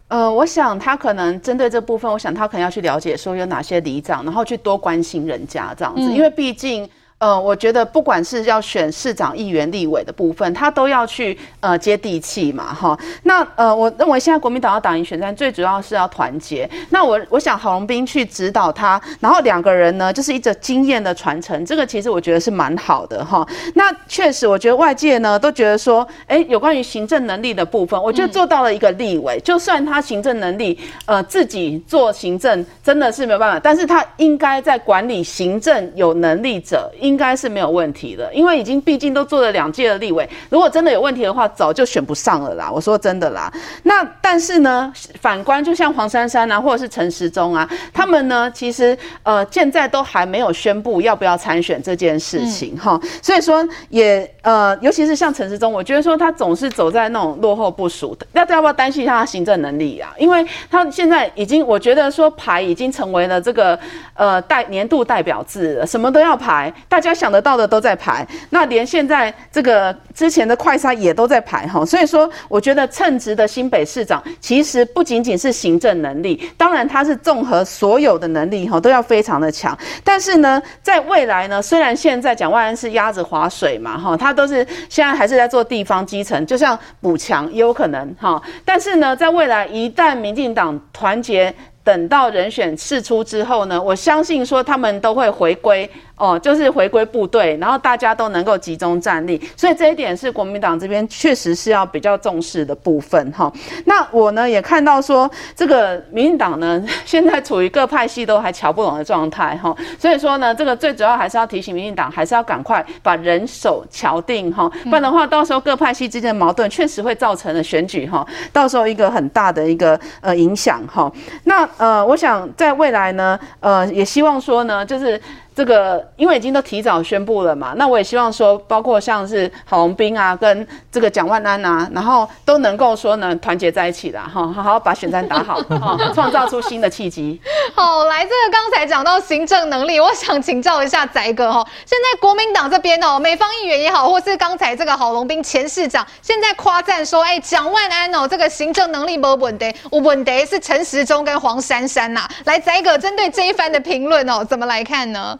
呃，我想他可能针对这部分，我想他可能要去了解说有哪些里长，然后去多关心人家这样子，嗯、因为毕竟。呃，我觉得不管是要选市长、议员、立委的部分，他都要去呃接地气嘛，哈。那呃，我认为现在国民党要打赢选战，最主要是要团结。那我我想郝龙斌去指导他，然后两个人呢，就是一个经验的传承，这个其实我觉得是蛮好的哈。那确实，我觉得外界呢都觉得说，哎，有关于行政能力的部分，我觉得做到了一个立委，就算他行政能力呃自己做行政真的是没有办法，但是他应该在管理行政有能力者。应该是没有问题的，因为已经毕竟都做了两届的立委，如果真的有问题的话，早就选不上了啦。我说真的啦。那但是呢，反观就像黄珊珊啊，或者是陈时中啊，他们呢，其实呃现在都还没有宣布要不要参选这件事情哈、嗯。所以说也呃，尤其是像陈时中，我觉得说他总是走在那种落后部署的，要要不要担心一下他行政能力啊？因为他现在已经，我觉得说排已经成为了这个呃代年度代表制了，什么都要排。大家想得到的都在排，那连现在这个之前的快筛也都在排哈，所以说我觉得称职的新北市长其实不仅仅是行政能力，当然他是综合所有的能力哈都要非常的强。但是呢，在未来呢，虽然现在蒋万安是鸭子划水嘛哈，他都是现在还是在做地方基层，就像补强也有可能哈。但是呢，在未来一旦民进党团结，等到人选释出之后呢，我相信说他们都会回归。哦，就是回归部队，然后大家都能够集中战力，所以这一点是国民党这边确实是要比较重视的部分哈。那我呢也看到说，这个民进党呢 现在处于各派系都还瞧不拢的状态哈，所以说呢，这个最主要还是要提醒民进党，还是要赶快把人手乔定哈，不然的话，到时候各派系之间的矛盾确实会造成了选举哈，到时候一个很大的一个呃影响哈。那呃，我想在未来呢，呃，也希望说呢，就是。这个因为已经都提早宣布了嘛，那我也希望说，包括像是郝龙斌啊，跟这个蒋万安啊，然后都能够说呢团结在一起的哈，好好把选战打好，哈，创造出新的契机。好，来这个刚才讲到行政能力，我想请教一下翟哥哈，现在国民党这边哦，美方议员也好，或是刚才这个郝龙斌前市长，现在夸赞说，哎，蒋万安哦，这个行政能力没问题，我问的是陈时中跟黄珊珊呐。来，翟哥针对这一番的评论哦，怎么来看呢？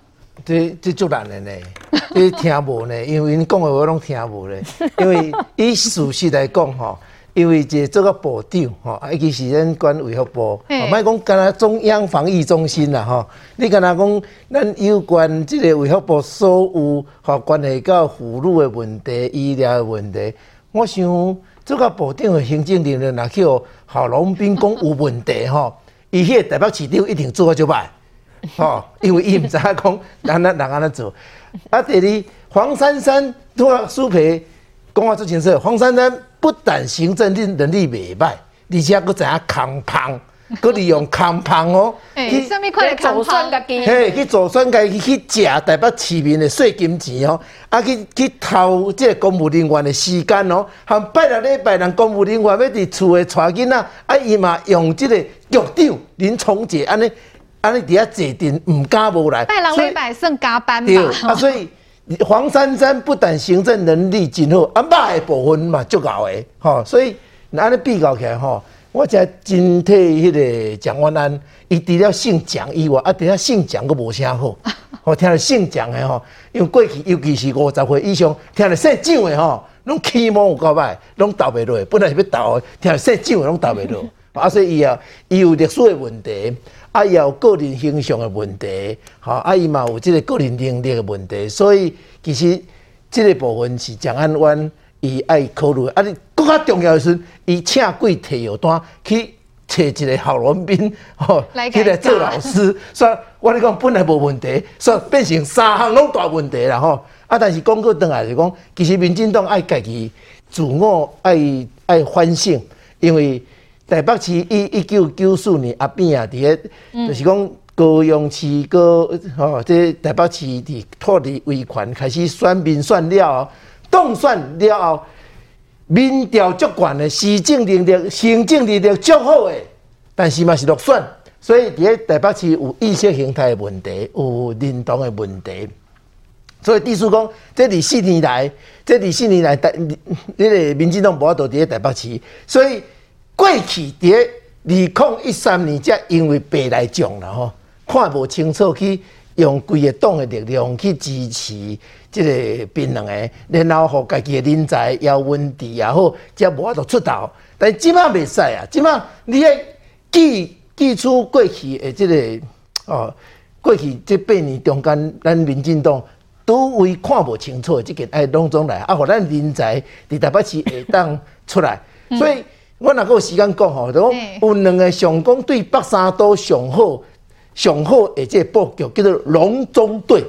这这足难的呢，这听无呢，因为因讲的话拢听无咧。因为以事实来讲吼，因为这这个部长吼，啊，伊是咱管卫福部，莫讲干那中央防疫中心啦吼，你干那讲咱有关这个卫福部所有吼关系到妇女的问题、医疗的问题，我想这个部长的行政能力若去郝龙斌讲有问题吼，伊迄个台北市长一定做得就歹。哦，因为伊毋知影讲，人安怎做。啊，第二，黄珊珊拄啊苏培讲话之前说，黄珊珊不但行政能能力袂歹，而且佫知影扛棒，佫利用扛棒哦。诶，什么款的扛棒？嘿，去做选家己去食台北市民的税金钱哦，啊去去偷即个公务人员的时间哦，含拜六礼拜人公务人员要伫厝诶带囡仔，啊伊嘛用即个局长林崇杰安尼。啊！你底下坐定唔加无来，拜郎礼拜算加班嘛？对啊，所以黄珊珊不但行政能力真好，啊，马的部分嘛足够的，吼。所以安尼比较起来，吼，我才真替迄个蒋万安，伊除了姓蒋以外，啊，除了姓蒋佫无啥好。吼，听着姓蒋的吼，因为过去尤其是五十岁以上，听着姓蒋的吼，拢起毛有够歹，拢斗袂落，本来是要斗的，听着姓蒋的拢斗袂落。啊，所以伊啊，伊有历史的问题。啊，也有个人形象的问题，吼，啊，伊嘛有即个个人能力的问题，所以其实即个部分是蒋安湾伊爱考虑。啊，你更加重要的是，伊请几提药单去。找一个郝龙斌吼，来起来做老师，所以我跟你讲本来无问题，所以变成三项拢大问题啦吼。啊，但是讲过转来就讲，其实民进党爱家己自我爱爱反省，因为台北市一一九九四年阿扁啊，伫个就是讲高雄市高吼，这台北市伫脱离维权开始选民选了，当选了后。民调足悬的，市政能力、行政能力足好诶，但是嘛是落选，所以伫咧台北市有意识形态的问题，有认同的问题。所以，意思讲，这二四年来，这二四年来，台 那个民进党无法度伫咧台北市，所以过去伫个二零一三年，才因为白来将啦吼，看无清楚去用规个党的力量去支持。即个槟榔诶，然后互家己诶人才姚文智也好，则无法度出头。但即摆袂使啊，即摆你爱记记出过去诶，即个哦，过去即八年中间，咱民进党都为看无清楚，即个爱拢总来啊，互咱人才伫台北市会当出来。所以我若个有时间讲吼，就讲有两个上讲对北三都上好上好诶，即个布局叫做龙中队。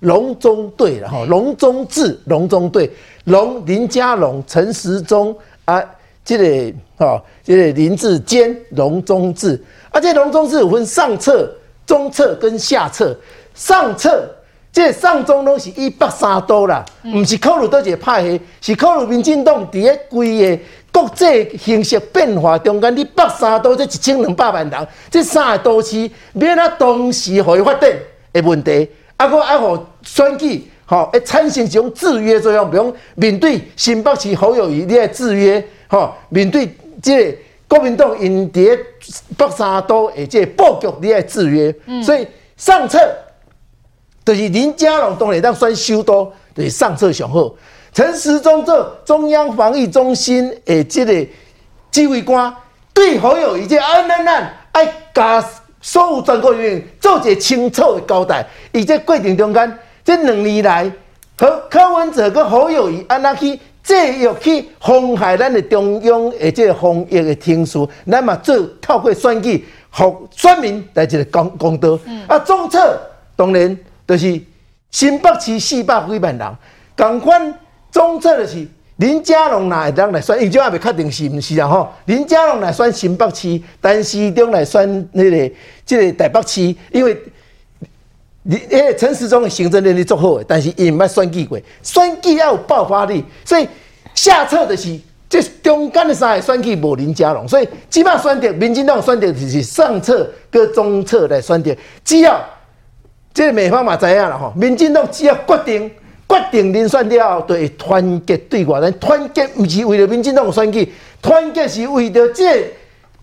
龙中队了吼，龙中志，龙中队，龙林家龙、陈时中啊，这个吼，这个林志坚，龙中志，而且龙中志有分上策、中策跟下策。上册这个、上中拢是以北三都啦，毋是考虑到一个派系，是考虑民进党伫咧规个国际形势变化中间，你北三都即一千两百万人，即三个都市免啊同时会发展的问题。啊，个啊，互选举吼，会产生一种制约作用，比如面对新北市侯友宜，你爱制约吼，面对即个国民党因伫北三都诶，这个布局你爱制约，嗯、所以上策就是林佳龙当然当选首都，就是上策上好。陈时中做中央防疫中心诶，这个指挥官对侯友宜这安安安爱加。所有全国人员做一个清楚的交代，以这过程中间，这两年来和柯文哲跟侯友宜安那去继续去妨害咱的中央的这个防疫的听书，咱嘛做透过选举，互选民来一个公公道。嗯、啊，中策当然就是新北市四百几万人，同款中策就是。林佳龙哪会当来选？伊就还未确定是毋是啊？吼，林佳龙来选新北市，陈时中来选那个即个台北市，因为你诶个陈时中的行政能力足好诶，但是伊毋捌选举过，选举要有爆发力，所以下策就是这中间的三个选举无林佳龙，所以基本上选择民进党选择就是上策跟中策来选择，只要这个美方嘛知影啦吼，民进党只要决定。决定人选了后，就会团结对外。咱团结不是为了民进党选举，团结是为了这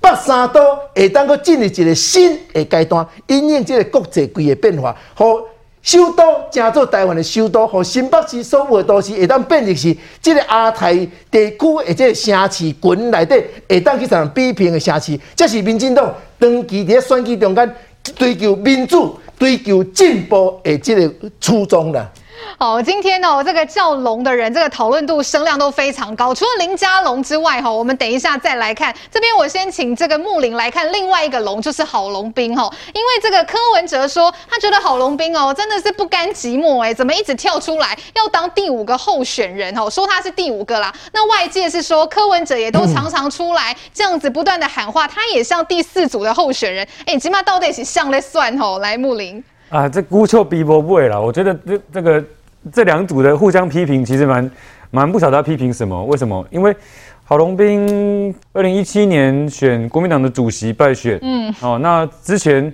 北三岛会当个进入一个新的阶段，因应这个国际规个变化，和首都成做台湾的首都，和新北市所有的都市会当变成是这个亚太地区的这个城市群内底会当去上比拼的城市。这是民进党长期在选举中间追求民主、追求进步的这个初衷啦。好，今天呢，这个叫龙的人，这个讨论度声量都非常高。除了林佳龙之外，哈，我们等一下再来看这边。我先请这个木林来看另外一个龙，就是郝龙斌哈。因为这个柯文哲说，他觉得郝龙斌哦，真的是不甘寂寞哎，怎么一直跳出来要当第五个候选人哦？说他是第五个啦。那外界是说柯文哲也都常常出来这样子不断的喊话，他也像第四组的候选人。哎，起码到底是上来算哦？来，木林啊，这孤丘比伯不会了。我觉得这这个。这两组的互相批评，其实蛮蛮不晓得他批评什么？为什么？因为郝龙斌二零一七年选国民党的主席败选，嗯，哦，那之前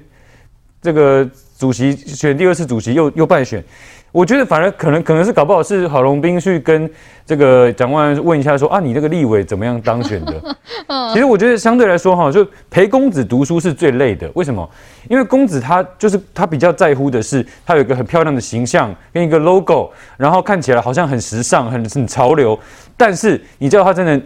这个主席选第二次主席又又败选。我觉得反而可能可能是搞不好是郝龙斌去跟这个蒋万安问一下说啊，你这个立委怎么样当选的？其实我觉得相对来说哈，就陪公子读书是最累的。为什么？因为公子他就是他比较在乎的是他有一个很漂亮的形象跟一个 logo，然后看起来好像很时尚、很很潮流。但是你知道他真的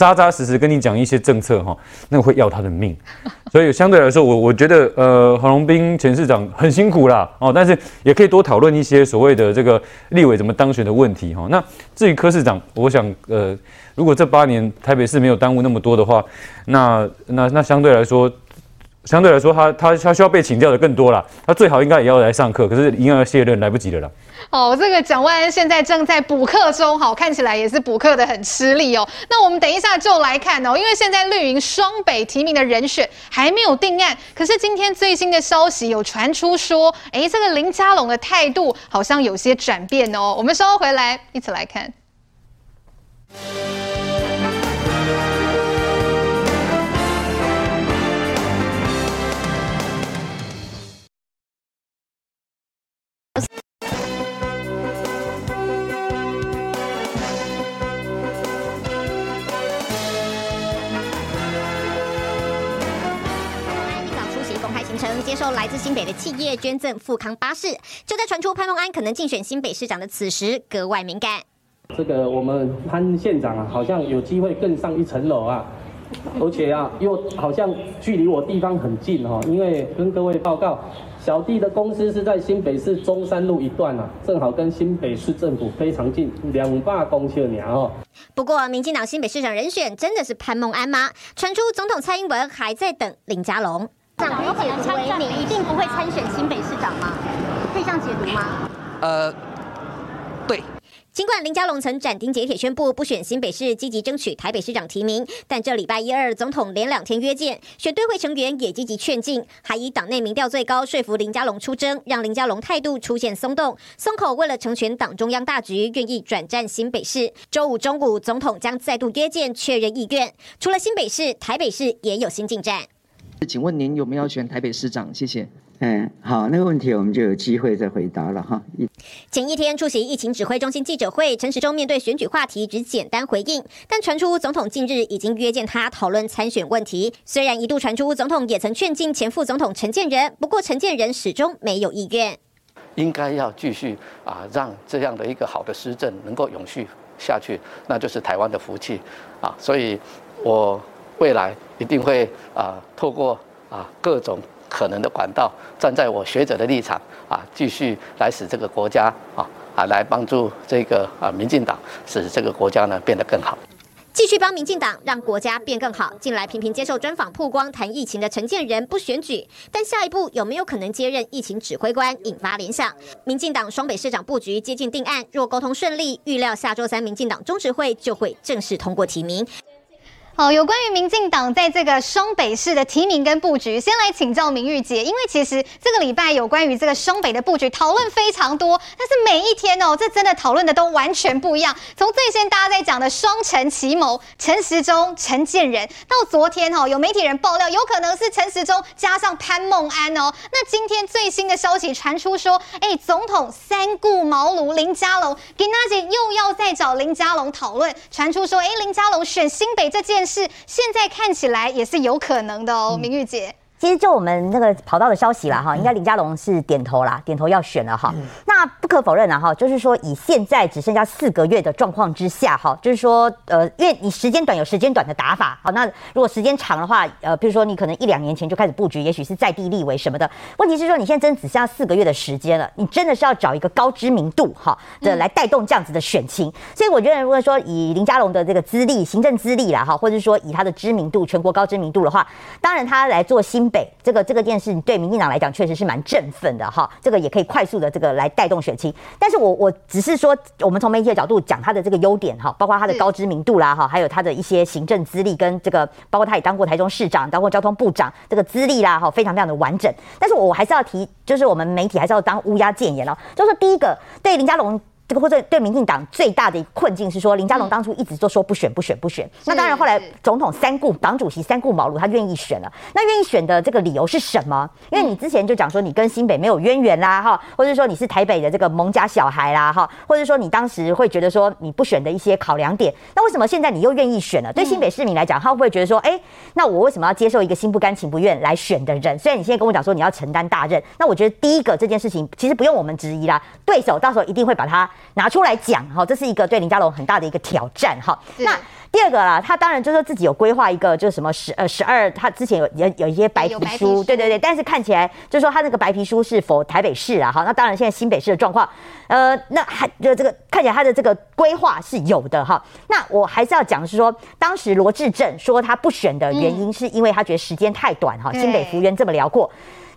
扎扎实实跟你讲一些政策哈，那会要他的命。所以相对来说，我我觉得呃，黄龙斌前市长很辛苦啦哦，但是也可以多讨论一些所谓的这个立委怎么当选的问题哈。那至于柯市长，我想呃，如果这八年台北市没有耽误那么多的话，那那那相对来说。相对来说他，他他需要被请教的更多了。他最好应该也要来上课，可是应该要卸任，来不及了啦。哦，这个蒋万安现在正在补课中，好，看起来也是补课的很吃力哦。那我们等一下就来看哦，因为现在绿营双北提名的人选还没有定案，可是今天最新的消息有传出说，哎，这个林佳龙的态度好像有些转变哦。我们稍后回来一起来看。接受来自新北的企业捐赠富康巴士，就在传出潘孟安可能竞选新北市长的此时，格外敏感。这个我们潘县长啊，好像有机会更上一层楼啊，而且啊，又好像距离我地方很近哈，因为跟各位报告，小弟的公司是在新北市中山路一段啊，正好跟新北市政府非常近，两霸公尺的哦。不过，民进党新北市长人选真的是潘孟安吗？传出总统蔡英文还在等林佳龙。可以解读为你一定不会参选新北市长吗？可以这样解读吗？呃，对。尽管林佳龙曾斩钉截铁宣布不选新北市，积极争取台北市长提名，但这礼拜一二总统连两天约见，选对会成员也积极劝进，还以党内民调最高说服林佳龙出征，让林佳龙态度出现松动，松口为了成全党中央大局，愿意转战新北市。周五中午，总统将再度约见，确认意愿。除了新北市，台北市也有新进展。请问您有没有选台北市长？谢谢。嗯，好，那个问题我们就有机会再回答了哈。前一天出席疫情指挥中心记者会，陈时中面对选举话题只简单回应，但传出总统近日已经约见他讨论参选问题。虽然一度传出总统也曾劝进前副总统陈建仁，不过陈建仁始终没有意愿。应该要继续啊，让这样的一个好的施政能够永续下去，那就是台湾的福气啊。所以，我。未来一定会啊，透过啊各种可能的管道，站在我学者的立场啊，继续来使这个国家啊啊来帮助这个啊民进党，使这个国家呢变得更好。继续帮民进党让国家变更好。近来频频接受专访曝光谈疫情的陈建仁不选举，但下一步有没有可能接任疫情指挥官，引发联想。民进党双北市长布局接近定案，若沟通顺利，预料下周三民进党中执会就会正式通过提名。好，有关于民进党在这个双北市的提名跟布局，先来请教明玉姐，因为其实这个礼拜有关于这个双北的布局讨论非常多，但是每一天哦，这真的讨论的都完全不一样。从最先大家在讲的双陈齐谋，陈时中、陈建仁，到昨天哦，有媒体人爆料，有可能是陈时中加上潘孟安哦。那今天最新的消息传出说，哎，总统三顾茅庐，林佳龙，给娜姐又要再找林佳龙讨论，传出说，哎，林佳龙选新北这件事。是现在看起来也是有可能的哦，明玉姐。其实就我们那个跑道的消息啦，哈，应该林佳龙是点头啦，点头要选了哈。那不可否认啊，哈，就是说以现在只剩下四个月的状况之下，哈，就是说呃，因为你时间短有时间短的打法，好，那如果时间长的话，呃，比如说你可能一两年前就开始布局，也许是在地立为什么的。问题是说你现在真的只剩下四个月的时间了，你真的是要找一个高知名度哈的来带动这样子的选情。所以我觉得，如果说以林佳龙的这个资历、行政资历啦，哈，或者是说以他的知名度、全国高知名度的话，当然他来做新北这个这个件事对民进党来讲确实是蛮振奋的哈，这个也可以快速的这个来带动选情。但是我我只是说，我们从媒体的角度讲他的这个优点哈，包括他的高知名度啦哈，还有他的一些行政资历跟这个，包括他也当过台中市长、当过交通部长，这个资历啦哈，非常非常的完整。但是我还是要提，就是我们媒体还是要当乌鸦谏言哦，就是说第一个对林佳龙。这个或者对民进党最大的一个困境是说，林佳龙当初一直都说不选不选不选。那当然后来总统三顾党主席三顾茅庐，他愿意选了。那愿意选的这个理由是什么？因为你之前就讲说你跟新北没有渊源啦，哈，或者说你是台北的这个蒙家小孩啦，哈，或者说你当时会觉得说你不选的一些考量点。那为什么现在你又愿意选了？对新北市民来讲，他会不会觉得说，哎，那我为什么要接受一个心不甘情不愿来选的人？虽然你现在跟我讲说你要承担大任，那我觉得第一个这件事情其实不用我们质疑啦，对手到时候一定会把他拿出来讲哈，这是一个对林佳龙很大的一个挑战哈。那第二个啦，他当然就是说自己有规划一个，就是什么十呃十二，他之前有有有一些白皮书，对对对，但是看起来就是说他那个白皮书是否台北市啊？哈，那当然现在新北市的状况，呃，那还就这个看起来他的这个规划是有的哈。那我还是要讲是说，当时罗志正说他不选的原因是因为他觉得时间太短哈，新北幅员这么辽阔。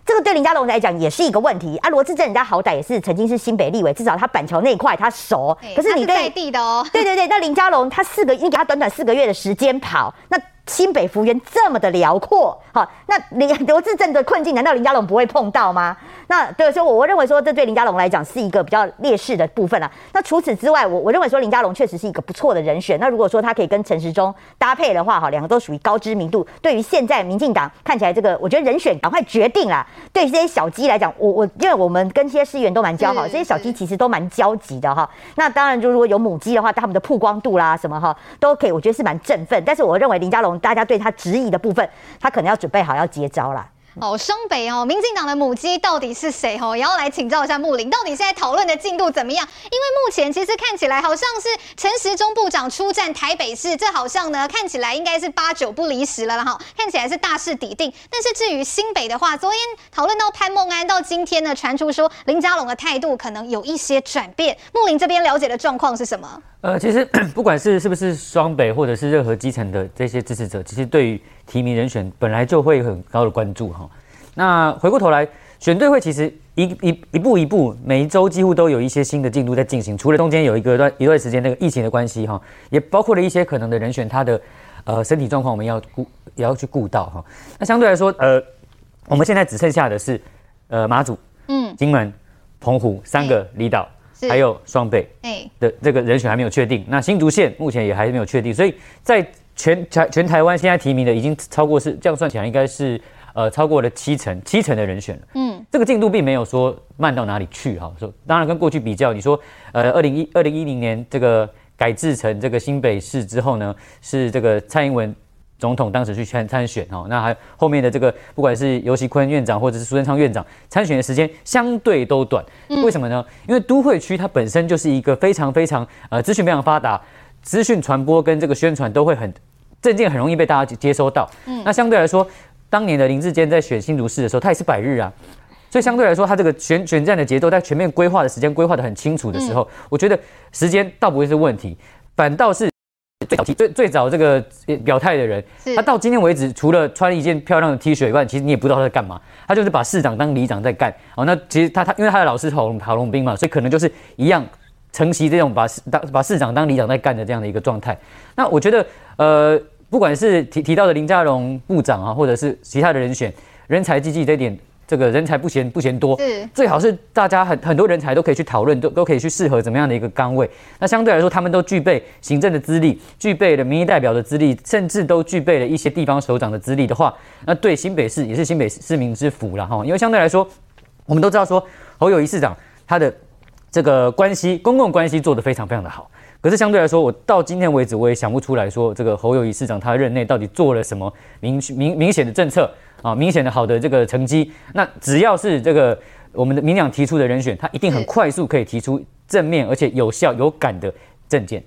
这个对林佳龙来讲也是一个问题啊！罗志政人家好歹也是曾经是新北立委，至少他板桥那一块他熟。可是你对在地的哦，对对对，那林佳龙他四个，你给他短短四个月的时间跑，那。新北幅员这么的辽阔，好，那林 罗志镇的困境，难道林佳龙不会碰到吗？那对，所以我我认为说，这对林佳龙来讲是一个比较劣势的部分啊。那除此之外，我我认为说林佳龙确实是一个不错的人选。那如果说他可以跟陈时中搭配的话，哈，两个都属于高知名度。对于现在民进党看起来这个，我觉得人选赶快决定啦。对这些小鸡来讲，我我因为我们跟这些市议员都蛮交好，这些小鸡其实都蛮焦急的哈。那当然，就如果有母鸡的话，他们的曝光度啦什么哈都可以，我觉得是蛮振奋。但是我认为林佳龙。大家对他质疑的部分，他可能要准备好要接招了。哦，双北哦，民进党的母鸡到底是谁？哦，也要来请教一下木林，到底现在讨论的进度怎么样？因为目前其实看起来好像是陈时中部长出战台北市，这好像呢看起来应该是八九不离十了哈，看起来是大势已定。但是至于新北的话，昨天讨论到潘孟安，到今天呢传出说林佳龙的态度可能有一些转变。木林这边了解的状况是什么？呃，其实 不管是是不是双北，或者是任何基层的这些支持者，其实对于提名人选本来就会有很高的关注哈。那回过头来，选队会其实一一一步一步，每一周几乎都有一些新的进度在进行。除了中间有一个段一段时间那个疫情的关系哈，也包括了一些可能的人选他的呃身体状况，我们要顾也要去顾到哈。那相对来说，呃，我们现在只剩下的是呃马祖、嗯金门、澎湖三个离岛。还有双北的这个人选还没有确定，那新竹县目前也还没有确定，所以在全台全台湾现在提名的已经超过是这样算起来应该是呃超过了七成七成的人选了。嗯，这个进度并没有说慢到哪里去哈。说当然跟过去比较，你说呃二零一二零一零年这个改制成这个新北市之后呢，是这个蔡英文。总统当时去参参选哦，那还后面的这个不管是尤锡坤院长或者是苏贞昌院长参选的时间相对都短，为什么呢？因为都会区它本身就是一个非常非常呃资讯非常发达，资讯传播跟这个宣传都会很证件很容易被大家接收到。嗯，那相对来说，当年的林志坚在选新竹市的时候，他也是百日啊，所以相对来说，他这个选选战的节奏在全面规划的时间规划的很清楚的时候，我觉得时间倒不会是问题，反倒是。最早最最早这个表态的人，他到今天为止，除了穿一件漂亮的 T 恤以外，其实你也不知道他在干嘛。他就是把市长当里长在干。哦，那其实他他因为他的老师郝龙郝龙斌嘛，所以可能就是一样承袭这种把市当把市长当里长在干的这样的一个状态。那我觉得，呃，不管是提提到的林佳龙部长啊，或者是其他的人选，人才济济这点。这个人才不嫌不嫌多，是最好是大家很很多人才都可以去讨论，都都可以去适合怎么样的一个岗位。那相对来说，他们都具备行政的资历，具备了民意代表的资历，甚至都具备了一些地方首长的资历的话，那对新北市也是新北市民之福了哈。因为相对来说，我们都知道说侯友谊市长他的这个关系公共关系做得非常非常的好，可是相对来说，我到今天为止我也想不出来说这个侯友谊市长他任内到底做了什么明明明显的政策。啊，明显的好的这个成绩，那只要是这个我们的民党提出的人选，他一定很快速可以提出正面而且有效有感的政见。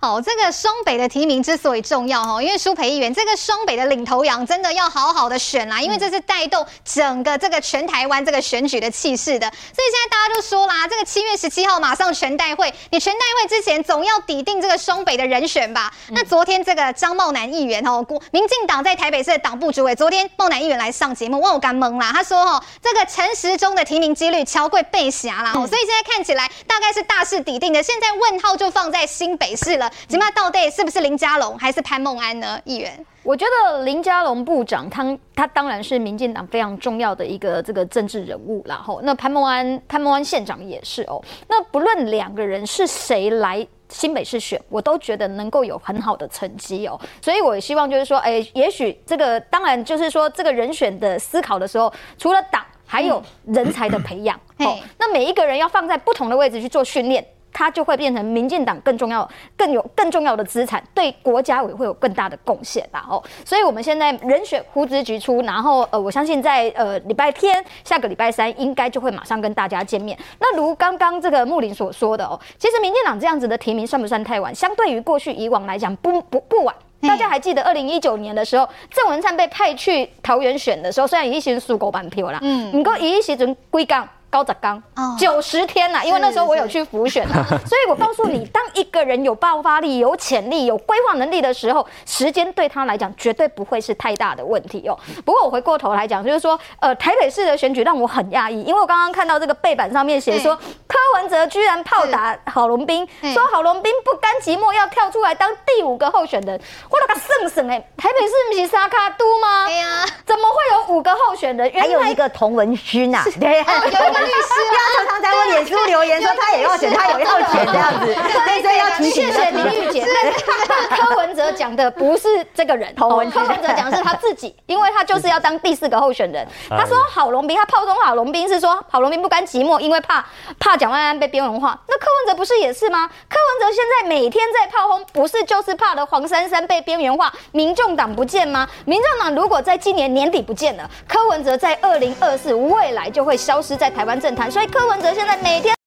好，这个双北的提名之所以重要哈，因为苏培议员这个双北的领头羊真的要好好的选啦，因为这是带动整个这个全台湾这个选举的气势的。所以现在大家都说啦，这个七月十七号马上全代会，你全代会之前总要抵定这个双北的人选吧？那昨天这个张茂南议员哦，民进党在台北市的党部主委，昨天茂南议员来上节目，问我干懵啦，他说哦，这个陈时中的提名几率超过背狭啦，所以现在看起来大概是大势抵定的，现在问号就放在新北市。是了，起码到底是不是林佳龙还是潘孟安呢？议员，我觉得林佳龙部长他他当然是民进党非常重要的一个这个政治人物，然后那潘孟安潘孟安县长也是哦。那不论两个人是谁来新北市选，我都觉得能够有很好的成绩哦。所以我也希望就是说，哎，也许这个当然就是说这个人选的思考的时候，除了党，还有人才的培养。哦，那每一个人要放在不同的位置去做训练。他就会变成民进党更重要、更有更重要的资产，对国家委会有更大的贡献吧。哦，所以我们现在人选呼之欲出，然后呃，我相信在呃礼拜天、下个礼拜三应该就会马上跟大家见面。那如刚刚这个木林所说的哦，其实民进党这样子的提名算不算太晚？相对于过去以往来讲，不不不晚。大家还记得二零一九年的时候，郑文灿被派去桃园选的时候，虽然一时输狗板票啦，嗯，不过一时阵归杠。高泽刚九十天呐、啊，因为那时候我有去浮选啊，所以我告诉你，当一个人有爆发力、有潜力、有规划能力的时候，时间对他来讲绝对不会是太大的问题哦。不过我回过头来讲，就是说，呃，台北市的选举让我很讶异，因为我刚刚看到这个背板上面写说，柯文哲居然炮打郝龙斌，说郝龙斌不甘寂寞要跳出来当第五个候选人，我那个圣神哎，台北市不是沙卡都吗？哎呀，怎么会有五个候选人？还有一个童文勋呐，对。律师啊，他常常在我脸书留言说他也要选，他也要选这样子，所以要提醒。谢谢林玉姐。柯文哲讲的不是这个人，柯文哲讲的是他自己，因为他就是要当第四个候选人。他说郝龙斌，他炮轰郝龙斌是说郝龙斌不甘寂寞，因为怕怕蒋万安被边缘化。那柯文哲不是也是吗？柯文哲现在每天在炮轰，不是就是怕的黄珊珊被边缘化，民众党不见吗？民众党如果在今年年底不见了，柯文哲在二零二四未来就会消失在台湾。政坛，所以柯文哲现在每天。